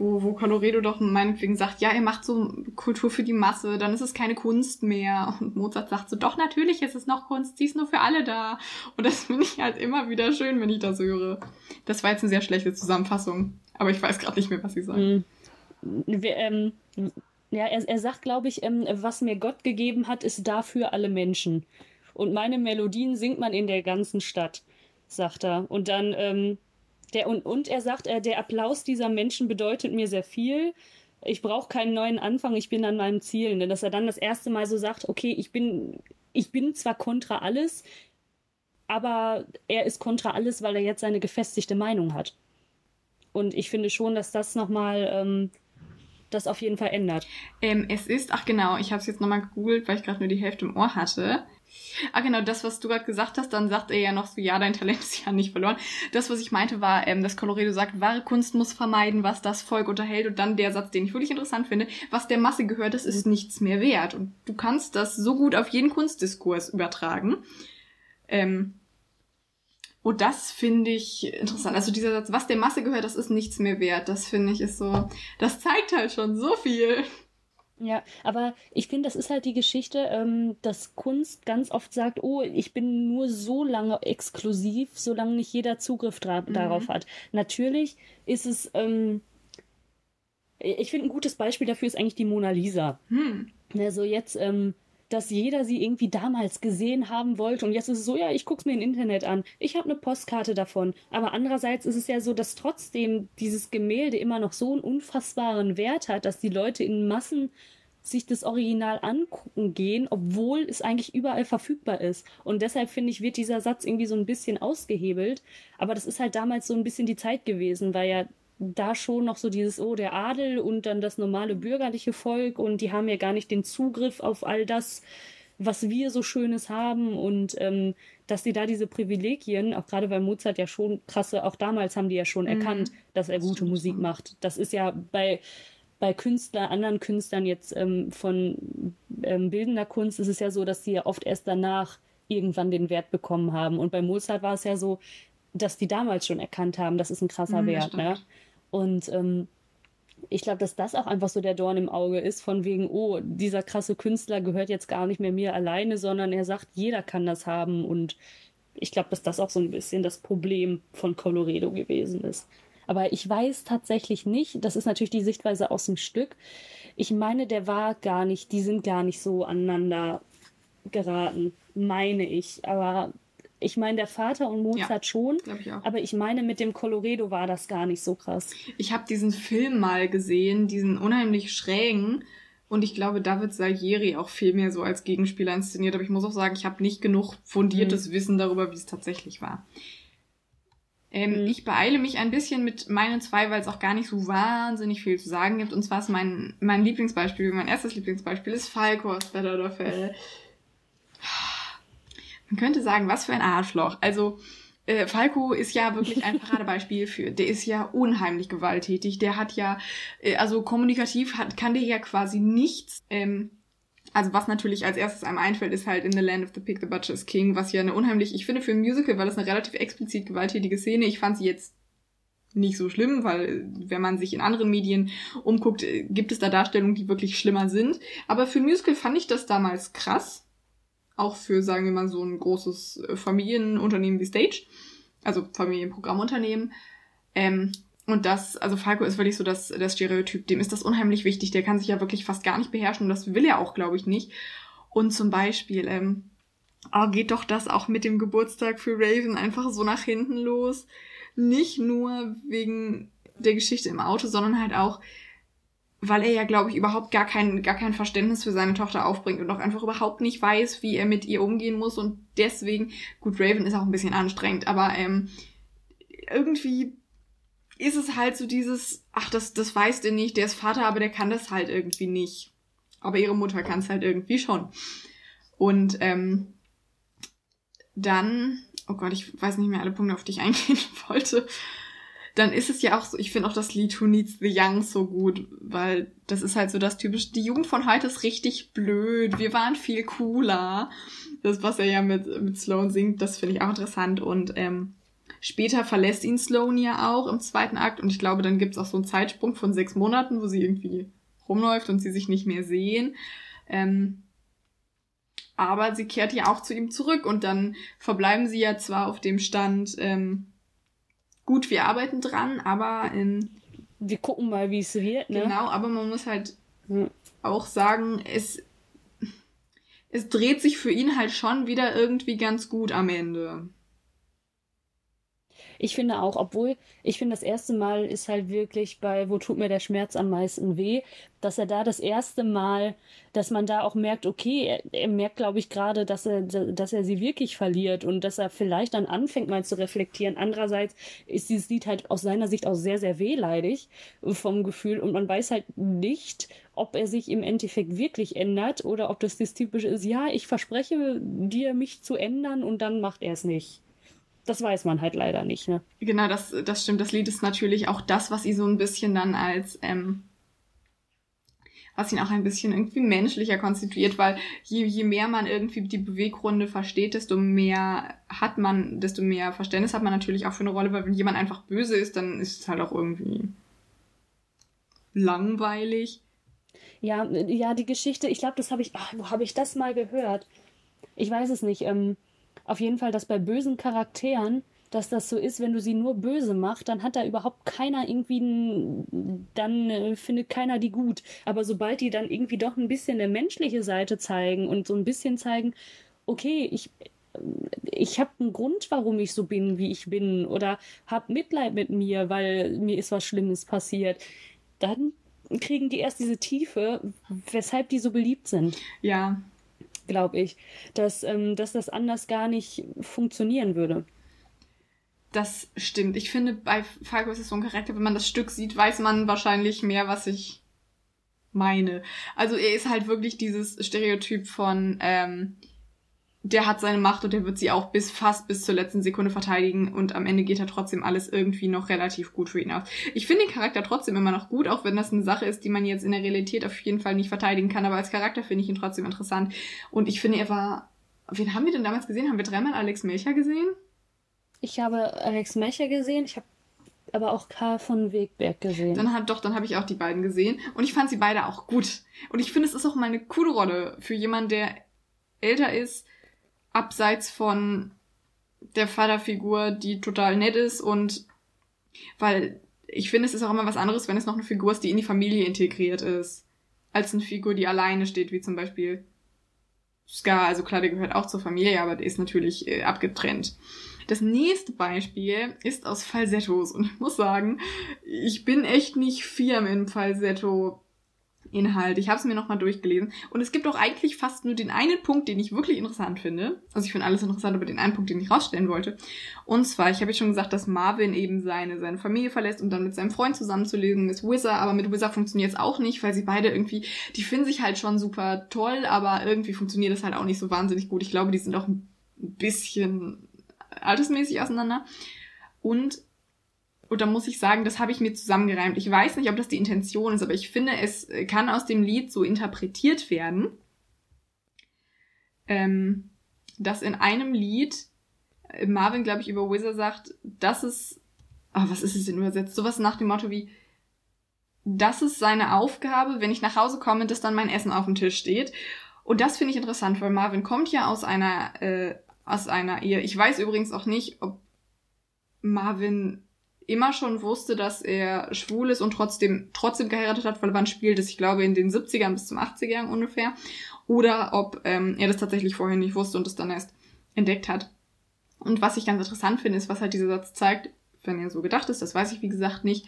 wo, wo Coloredo doch meinetwegen sagt, ja, ihr macht so Kultur für die Masse, dann ist es keine Kunst mehr. Und Mozart sagt so, doch, natürlich ist es noch Kunst, sie ist nur für alle da. Und das finde ich halt immer wieder schön, wenn ich das höre. Das war jetzt eine sehr schlechte Zusammenfassung, aber ich weiß gerade nicht mehr, was sie sagen. Mhm. Ähm, ja, er, er sagt, glaube ich, ähm, was mir Gott gegeben hat, ist dafür alle Menschen. Und meine Melodien singt man in der ganzen Stadt, sagt er. Und dann, ähm, der, und, und er sagt, äh, der Applaus dieser Menschen bedeutet mir sehr viel. Ich brauche keinen neuen Anfang, ich bin an meinem Ziel. Denn dass er dann das erste Mal so sagt, okay, ich bin, ich bin zwar kontra alles, aber er ist kontra alles, weil er jetzt seine gefestigte Meinung hat. Und ich finde schon, dass das nochmal ähm, das auf jeden Fall ändert. Ähm, es ist, ach genau, ich habe es jetzt nochmal gegoogelt, weil ich gerade nur die Hälfte im Ohr hatte. Ah, genau, das, was du gerade gesagt hast, dann sagt er ja noch so, ja, dein Talent ist ja nicht verloren. Das, was ich meinte, war, ähm, dass Coloredo sagt, wahre Kunst muss vermeiden, was das Volk unterhält. Und dann der Satz, den ich wirklich interessant finde, was der Masse gehört, das ist nichts mehr wert. Und du kannst das so gut auf jeden Kunstdiskurs übertragen. Ähm, und das finde ich interessant. Also dieser Satz, was der Masse gehört, das ist nichts mehr wert. Das finde ich ist so, das zeigt halt schon so viel. Ja, aber ich finde, das ist halt die Geschichte, ähm, dass Kunst ganz oft sagt, oh, ich bin nur so lange exklusiv, solange nicht jeder Zugriff mhm. darauf hat. Natürlich ist es, ähm, ich finde, ein gutes Beispiel dafür ist eigentlich die Mona Lisa. Hm. Also jetzt, ähm, dass jeder sie irgendwie damals gesehen haben wollte und jetzt ist es so, ja, ich guck's mir im Internet an. Ich habe eine Postkarte davon. Aber andererseits ist es ja so, dass trotzdem dieses Gemälde immer noch so einen unfassbaren Wert hat, dass die Leute in Massen sich das Original angucken gehen, obwohl es eigentlich überall verfügbar ist. Und deshalb finde ich, wird dieser Satz irgendwie so ein bisschen ausgehebelt. Aber das ist halt damals so ein bisschen die Zeit gewesen, weil ja da schon noch so dieses, oh, der Adel und dann das normale bürgerliche Volk und die haben ja gar nicht den Zugriff auf all das, was wir so Schönes haben und ähm, dass sie da diese Privilegien, auch gerade weil Mozart ja schon krasse, auch damals haben die ja schon mhm. erkannt, dass er gute Musik macht. Das ist ja bei bei Künstlern, anderen Künstlern jetzt ähm, von ähm, bildender Kunst ist es ja so, dass die ja oft erst danach irgendwann den Wert bekommen haben. Und bei Mozart war es ja so, dass die damals schon erkannt haben, das ist ein krasser mhm, Wert. Ne? Und ähm, ich glaube, dass das auch einfach so der Dorn im Auge ist, von wegen, oh, dieser krasse Künstler gehört jetzt gar nicht mehr mir alleine, sondern er sagt, jeder kann das haben. Und ich glaube, dass das auch so ein bisschen das Problem von Coloredo gewesen ist. Aber ich weiß tatsächlich nicht, das ist natürlich die Sichtweise aus dem Stück. Ich meine, der war gar nicht, die sind gar nicht so aneinander geraten, meine ich. Aber ich meine, der Vater und Mozart ja, schon, ich aber ich meine, mit dem Coloredo war das gar nicht so krass. Ich habe diesen Film mal gesehen, diesen unheimlich schrägen. Und ich glaube, David Salieri auch viel mehr so als Gegenspieler inszeniert. Aber ich muss auch sagen, ich habe nicht genug fundiertes mhm. Wissen darüber, wie es tatsächlich war. Ähm, mhm. Ich beeile mich ein bisschen mit meinen zwei, weil es auch gar nicht so wahnsinnig viel zu sagen gibt. Und zwar ist mein, mein Lieblingsbeispiel, mein erstes Lieblingsbeispiel ist Falco aus Better oder Fell. Man könnte sagen, was für ein Arschloch. Also, äh, Falco ist ja wirklich ein Paradebeispiel für, der ist ja unheimlich gewalttätig. Der hat ja, äh, also kommunikativ hat, kann der ja quasi nichts. Ähm, also was natürlich als erstes einem einfällt, ist halt in The Land of the Pig, the Butcher is King, was ja eine unheimlich, ich finde für ein Musical war das eine relativ explizit gewalttätige Szene. Ich fand sie jetzt nicht so schlimm, weil wenn man sich in anderen Medien umguckt, äh, gibt es da Darstellungen, die wirklich schlimmer sind. Aber für ein Musical fand ich das damals krass auch für, sagen wir mal, so ein großes äh, Familienunternehmen wie Stage, also Familienprogrammunternehmen. Ähm, und das, also Falco ist wirklich so das, das Stereotyp, dem ist das unheimlich wichtig, der kann sich ja wirklich fast gar nicht beherrschen und das will er auch, glaube ich, nicht. Und zum Beispiel, ähm, oh, geht doch das auch mit dem Geburtstag für Raven einfach so nach hinten los. Nicht nur wegen der Geschichte im Auto, sondern halt auch, weil er ja, glaube ich, überhaupt gar kein, gar kein Verständnis für seine Tochter aufbringt und auch einfach überhaupt nicht weiß, wie er mit ihr umgehen muss und deswegen, gut, Raven ist auch ein bisschen anstrengend, aber ähm, irgendwie ist es halt so dieses, ach, das, das weiß der nicht, der ist Vater, aber der kann das halt irgendwie nicht. Aber ihre Mutter kann es halt irgendwie schon. Und ähm, dann, oh Gott, ich weiß nicht mehr alle Punkte, auf die ich eingehen wollte dann ist es ja auch so, ich finde auch das Lied Who Needs the Young so gut, weil das ist halt so das typische, die Jugend von heute ist richtig blöd, wir waren viel cooler. Das, was er ja mit, mit Sloan singt, das finde ich auch interessant und ähm, Später verlässt ihn Sloan ja auch im zweiten Akt und ich glaube, dann gibt's auch so einen Zeitsprung von sechs Monaten, wo sie irgendwie rumläuft und sie sich nicht mehr sehen. Ähm, aber sie kehrt ja auch zu ihm zurück und dann verbleiben sie ja zwar auf dem Stand, ähm, gut, wir arbeiten dran, aber ähm, wir gucken mal, wie es wird. Ne? Genau, aber man muss halt hm. auch sagen, es, es dreht sich für ihn halt schon wieder irgendwie ganz gut am Ende. Ich finde auch, obwohl, ich finde, das erste Mal ist halt wirklich bei Wo tut mir der Schmerz am meisten weh, dass er da das erste Mal, dass man da auch merkt, okay, er, er merkt, glaube ich, gerade, dass er, dass er sie wirklich verliert und dass er vielleicht dann anfängt, mal zu reflektieren. Andererseits ist dieses Lied halt aus seiner Sicht auch sehr, sehr wehleidig vom Gefühl und man weiß halt nicht, ob er sich im Endeffekt wirklich ändert oder ob das das typische ist, ja, ich verspreche dir, mich zu ändern und dann macht er es nicht das weiß man halt leider nicht. Ne? Genau, das, das stimmt. Das Lied ist natürlich auch das, was ihn so ein bisschen dann als, ähm, was ihn auch ein bisschen irgendwie menschlicher konstituiert, weil je, je mehr man irgendwie die Beweggründe versteht, desto mehr hat man, desto mehr Verständnis hat man natürlich auch für eine Rolle, weil wenn jemand einfach böse ist, dann ist es halt auch irgendwie langweilig. Ja, ja, die Geschichte, ich glaube, das habe ich, ach, wo habe ich das mal gehört? Ich weiß es nicht. Ähm, auf jeden Fall, dass bei bösen Charakteren, dass das so ist, wenn du sie nur böse machst, dann hat da überhaupt keiner irgendwie, dann äh, findet keiner die gut. Aber sobald die dann irgendwie doch ein bisschen eine menschliche Seite zeigen und so ein bisschen zeigen, okay, ich, ich habe einen Grund, warum ich so bin, wie ich bin, oder hab Mitleid mit mir, weil mir ist was Schlimmes passiert, dann kriegen die erst diese Tiefe, weshalb die so beliebt sind. Ja, glaube ich, dass, ähm, dass das anders gar nicht funktionieren würde. Das stimmt. Ich finde, bei Falco ist es so ein Charakter, wenn man das Stück sieht, weiß man wahrscheinlich mehr, was ich meine. Also er ist halt wirklich dieses Stereotyp von, ähm, der hat seine Macht und der wird sie auch bis fast bis zur letzten Sekunde verteidigen und am Ende geht er trotzdem alles irgendwie noch relativ gut für ihn aus. Ich finde den Charakter trotzdem immer noch gut, auch wenn das eine Sache ist, die man jetzt in der Realität auf jeden Fall nicht verteidigen kann, aber als Charakter finde ich ihn trotzdem interessant und ich finde, er war, wen haben wir denn damals gesehen? Haben wir dreimal Alex Melcher gesehen? Ich habe Alex Melcher gesehen, ich habe aber auch Karl von Wegberg gesehen. Dann hat doch, dann habe ich auch die beiden gesehen und ich fand sie beide auch gut. Und ich finde, es ist auch mal eine coole Rolle für jemanden, der älter ist, abseits von der Vaterfigur, die total nett ist und weil ich finde, es ist auch immer was anderes, wenn es noch eine Figur ist, die in die Familie integriert ist, als eine Figur, die alleine steht, wie zum Beispiel Scar. Also klar, der gehört auch zur Familie, aber der ist natürlich äh, abgetrennt. Das nächste Beispiel ist aus Falsettos und ich muss sagen, ich bin echt nicht firm in Falsetto Inhalt. Ich habe es mir nochmal durchgelesen. Und es gibt auch eigentlich fast nur den einen Punkt, den ich wirklich interessant finde. Also ich finde alles interessant, aber den einen Punkt, den ich rausstellen wollte. Und zwar, ich habe ja schon gesagt, dass Marvin eben seine, seine Familie verlässt, um dann mit seinem Freund zusammenzulesen, mit Wizard. Aber mit Wizard funktioniert es auch nicht, weil sie beide irgendwie, die finden sich halt schon super toll, aber irgendwie funktioniert es halt auch nicht so wahnsinnig gut. Ich glaube, die sind auch ein bisschen altersmäßig auseinander. Und und da muss ich sagen, das habe ich mir zusammengereimt. Ich weiß nicht, ob das die Intention ist, aber ich finde, es kann aus dem Lied so interpretiert werden, ähm, dass in einem Lied äh, Marvin, glaube ich, über Wizard sagt, das ist, oh, was ist es denn übersetzt? Sowas nach dem Motto wie, das ist seine Aufgabe, wenn ich nach Hause komme, dass dann mein Essen auf dem Tisch steht. Und das finde ich interessant, weil Marvin kommt ja aus einer, äh, aus einer Ehe. Ich weiß übrigens auch nicht, ob Marvin immer schon wusste, dass er schwul ist und trotzdem, trotzdem geheiratet hat, weil wann spielt es, ich glaube, in den 70ern bis zum 80er Jahren ungefähr. Oder ob ähm, er das tatsächlich vorher nicht wusste und es dann erst entdeckt hat. Und was ich ganz interessant finde, ist, was halt dieser Satz zeigt, wenn er so gedacht ist, das weiß ich wie gesagt nicht,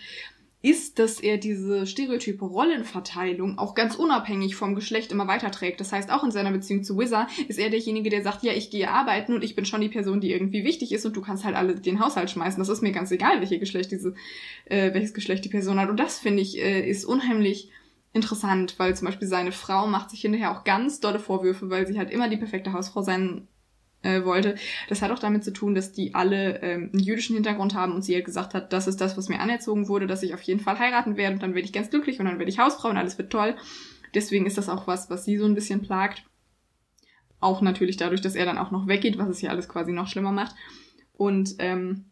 ist, dass er diese stereotype Rollenverteilung auch ganz unabhängig vom Geschlecht immer weiterträgt. Das heißt, auch in seiner Beziehung zu Wizard ist er derjenige, der sagt, ja, ich gehe arbeiten und ich bin schon die Person, die irgendwie wichtig ist und du kannst halt alle den Haushalt schmeißen. Das ist mir ganz egal, welche Geschlecht diese, äh, welches Geschlecht die Person hat. Und das finde ich äh, ist unheimlich interessant, weil zum Beispiel seine Frau macht sich hinterher auch ganz dolle Vorwürfe, weil sie halt immer die perfekte Hausfrau sein äh, wollte. Das hat auch damit zu tun, dass die alle ähm, einen jüdischen Hintergrund haben und sie halt gesagt hat, das ist das, was mir anerzogen wurde, dass ich auf jeden Fall heiraten werde und dann werde ich ganz glücklich und dann werde ich Hausfrau und alles wird toll. Deswegen ist das auch was, was sie so ein bisschen plagt. Auch natürlich dadurch, dass er dann auch noch weggeht, was es hier alles quasi noch schlimmer macht. Und ähm,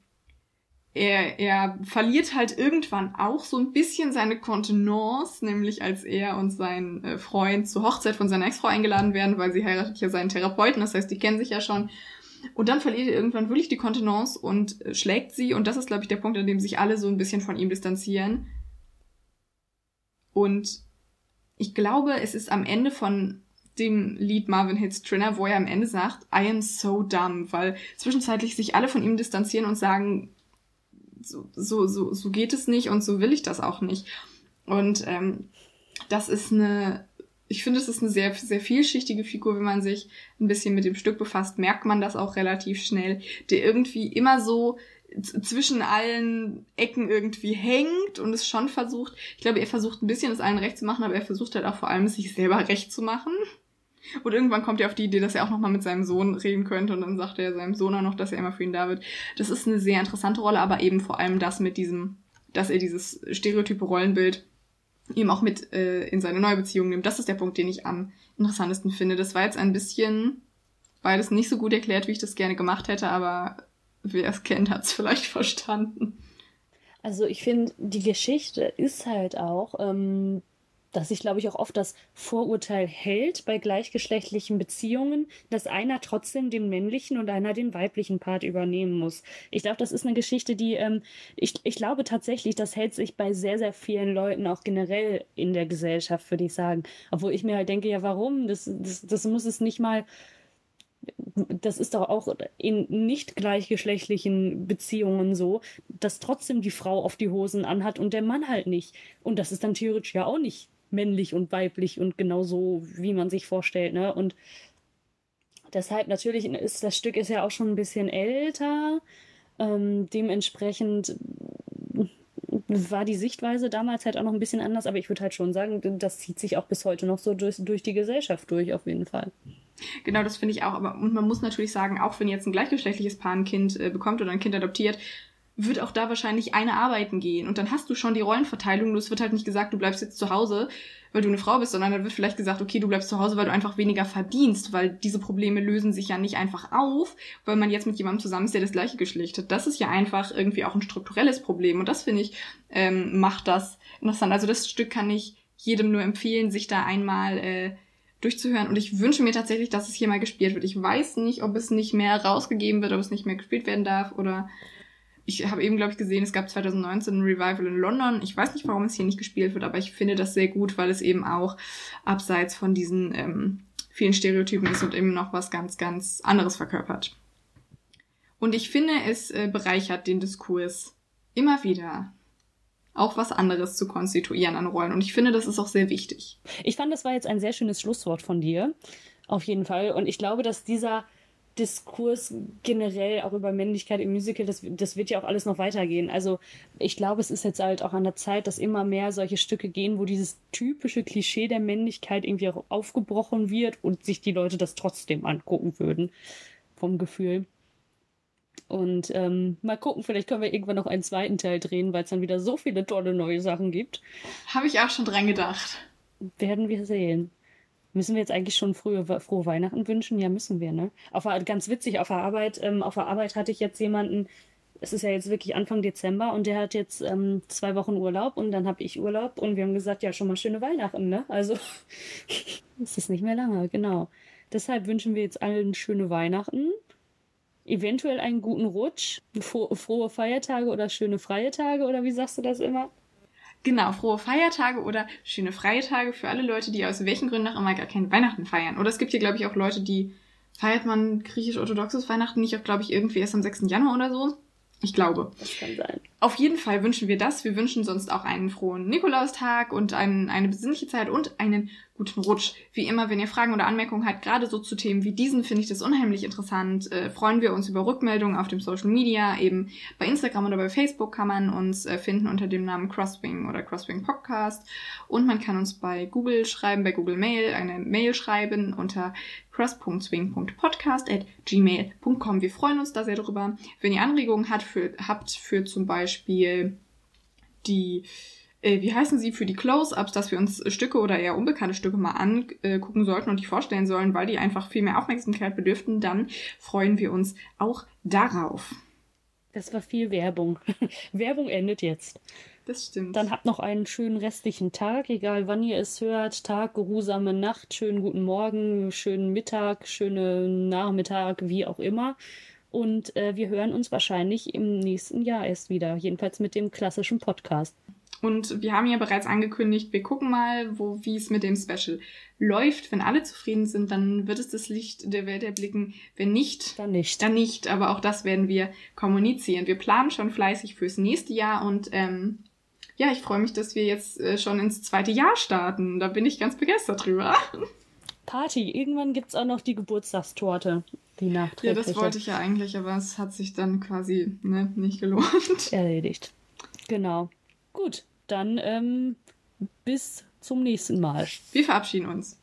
er, er verliert halt irgendwann auch so ein bisschen seine Kontenance, nämlich als er und sein äh, Freund zur Hochzeit von seiner Ex-Frau eingeladen werden, weil sie heiratet ja seinen Therapeuten, das heißt, die kennen sich ja schon. Und dann verliert er irgendwann wirklich die Kontenance und äh, schlägt sie. Und das ist, glaube ich, der Punkt, an dem sich alle so ein bisschen von ihm distanzieren. Und ich glaube, es ist am Ende von dem Lied Marvin Hits Trinner, wo er am Ende sagt, I am so dumb, weil zwischenzeitlich sich alle von ihm distanzieren und sagen, so, so, so, so geht es nicht und so will ich das auch nicht. Und ähm, das ist eine, ich finde, es ist eine sehr, sehr vielschichtige Figur, wenn man sich ein bisschen mit dem Stück befasst, merkt man das auch relativ schnell, der irgendwie immer so zwischen allen Ecken irgendwie hängt und es schon versucht, ich glaube, er versucht ein bisschen es allen recht zu machen, aber er versucht halt auch vor allem, es sich selber recht zu machen. Und irgendwann kommt er auf die Idee, dass er auch nochmal mit seinem Sohn reden könnte und dann sagt er seinem Sohn auch noch, dass er immer für ihn da wird. Das ist eine sehr interessante Rolle, aber eben vor allem das mit diesem, dass er dieses stereotype Rollenbild eben auch mit äh, in seine neue Beziehung nimmt. Das ist der Punkt, den ich am interessantesten finde. Das war jetzt ein bisschen beides nicht so gut erklärt, wie ich das gerne gemacht hätte, aber wer es kennt, hat es vielleicht verstanden. Also ich finde, die Geschichte ist halt auch, ähm, dass sich, glaube ich, auch oft das Vorurteil hält bei gleichgeschlechtlichen Beziehungen, dass einer trotzdem den männlichen und einer den weiblichen Part übernehmen muss. Ich glaube, das ist eine Geschichte, die, ähm, ich, ich glaube tatsächlich, das hält sich bei sehr, sehr vielen Leuten auch generell in der Gesellschaft, würde ich sagen. Obwohl ich mir halt denke, ja, warum? Das, das, das muss es nicht mal das ist doch auch in nicht gleichgeschlechtlichen Beziehungen so, dass trotzdem die Frau auf die Hosen anhat und der Mann halt nicht. Und das ist dann theoretisch ja auch nicht männlich und weiblich und genau so, wie man sich vorstellt, ne? Und deshalb natürlich ist das Stück ist ja auch schon ein bisschen älter. Ähm, dementsprechend war die Sichtweise damals halt auch noch ein bisschen anders, aber ich würde halt schon sagen, das zieht sich auch bis heute noch so durch, durch die Gesellschaft durch, auf jeden Fall. Genau, das finde ich auch. Aber und man muss natürlich sagen, auch wenn jetzt ein gleichgeschlechtliches Paar ein Kind äh, bekommt oder ein Kind adoptiert, wird auch da wahrscheinlich eine arbeiten gehen. Und dann hast du schon die Rollenverteilung. Es wird halt nicht gesagt, du bleibst jetzt zu Hause, weil du eine Frau bist, sondern dann wird vielleicht gesagt, okay, du bleibst zu Hause, weil du einfach weniger verdienst, weil diese Probleme lösen sich ja nicht einfach auf, weil man jetzt mit jemandem zusammen ist, der das gleiche Geschlecht hat. Das ist ja einfach irgendwie auch ein strukturelles Problem. Und das, finde ich, ähm, macht das interessant. Also das Stück kann ich jedem nur empfehlen, sich da einmal äh, durchzuhören. Und ich wünsche mir tatsächlich, dass es hier mal gespielt wird. Ich weiß nicht, ob es nicht mehr rausgegeben wird, ob es nicht mehr gespielt werden darf oder ich habe eben, glaube ich, gesehen, es gab 2019 ein Revival in London. Ich weiß nicht, warum es hier nicht gespielt wird, aber ich finde das sehr gut, weil es eben auch abseits von diesen ähm, vielen Stereotypen ist und eben noch was ganz, ganz anderes verkörpert. Und ich finde, es äh, bereichert den Diskurs immer wieder auch was anderes zu konstituieren an Rollen. Und ich finde, das ist auch sehr wichtig. Ich fand, das war jetzt ein sehr schönes Schlusswort von dir. Auf jeden Fall. Und ich glaube, dass dieser Diskurs generell auch über Männlichkeit im Musical, das, das wird ja auch alles noch weitergehen. Also ich glaube, es ist jetzt halt auch an der Zeit, dass immer mehr solche Stücke gehen, wo dieses typische Klischee der Männlichkeit irgendwie auch aufgebrochen wird und sich die Leute das trotzdem angucken würden. Vom Gefühl. Und ähm, mal gucken, vielleicht können wir irgendwann noch einen zweiten Teil drehen, weil es dann wieder so viele tolle neue Sachen gibt. Habe ich auch schon dran gedacht. Werden wir sehen. Müssen wir jetzt eigentlich schon frühe, frohe Weihnachten wünschen? Ja, müssen wir, ne? Auf, ganz witzig, auf der Arbeit, ähm, auf der Arbeit hatte ich jetzt jemanden, es ist ja jetzt wirklich Anfang Dezember und der hat jetzt ähm, zwei Wochen Urlaub und dann habe ich Urlaub und wir haben gesagt, ja, schon mal schöne Weihnachten, ne? Also es ist nicht mehr lange, genau. Deshalb wünschen wir jetzt allen schöne Weihnachten eventuell einen guten Rutsch, frohe Feiertage oder schöne freie Tage oder wie sagst du das immer? Genau, frohe Feiertage oder schöne freie Tage für alle Leute, die aus welchen Gründen auch immer gar kein Weihnachten feiern. Oder es gibt hier, glaube ich, auch Leute, die feiert man griechisch-orthodoxes Weihnachten nicht auch, glaube ich, irgendwie erst am 6. Januar oder so. Ich glaube. Das kann sein. Auf jeden Fall wünschen wir das. Wir wünschen sonst auch einen frohen Nikolaustag und einen, eine besinnliche Zeit und einen guten Rutsch. Wie immer, wenn ihr Fragen oder Anmerkungen habt, gerade so zu Themen wie diesen, finde ich das unheimlich interessant. Äh, freuen wir uns über Rückmeldungen auf dem Social Media. Eben bei Instagram oder bei Facebook kann man uns äh, finden unter dem Namen Crosswing oder Crosswing Podcast. Und man kann uns bei Google schreiben, bei Google Mail eine Mail schreiben unter cross.swing.podcast at gmail.com. Wir freuen uns da sehr drüber. Wenn ihr Anregungen habt für, habt für zum Beispiel die äh, wie heißen sie, für die Close-Ups, dass wir uns Stücke oder eher unbekannte Stücke mal angucken sollten und die vorstellen sollen, weil die einfach viel mehr Aufmerksamkeit bedürften, dann freuen wir uns auch darauf. Das war viel Werbung. Werbung endet jetzt. Das stimmt. Dann habt noch einen schönen restlichen Tag, egal wann ihr es hört. Tag, geruhsame Nacht, schönen guten Morgen, schönen Mittag, schönen Nachmittag, wie auch immer. Und äh, wir hören uns wahrscheinlich im nächsten Jahr erst wieder. Jedenfalls mit dem klassischen Podcast. Und wir haben ja bereits angekündigt, wir gucken mal, wo, wie es mit dem Special läuft. Wenn alle zufrieden sind, dann wird es das Licht der Welt erblicken. Wenn nicht, dann nicht. Dann nicht. Aber auch das werden wir kommunizieren. Wir planen schon fleißig fürs nächste Jahr und ähm, ja, ich freue mich, dass wir jetzt äh, schon ins zweite Jahr starten. Da bin ich ganz begeistert drüber. Party. Irgendwann gibt es auch noch die Geburtstagstorte. Die nachträgliche. Ja, das wollte ich ja eigentlich, aber es hat sich dann quasi ne, nicht gelohnt. Erledigt. Genau. Gut, dann ähm, bis zum nächsten Mal. Wir verabschieden uns.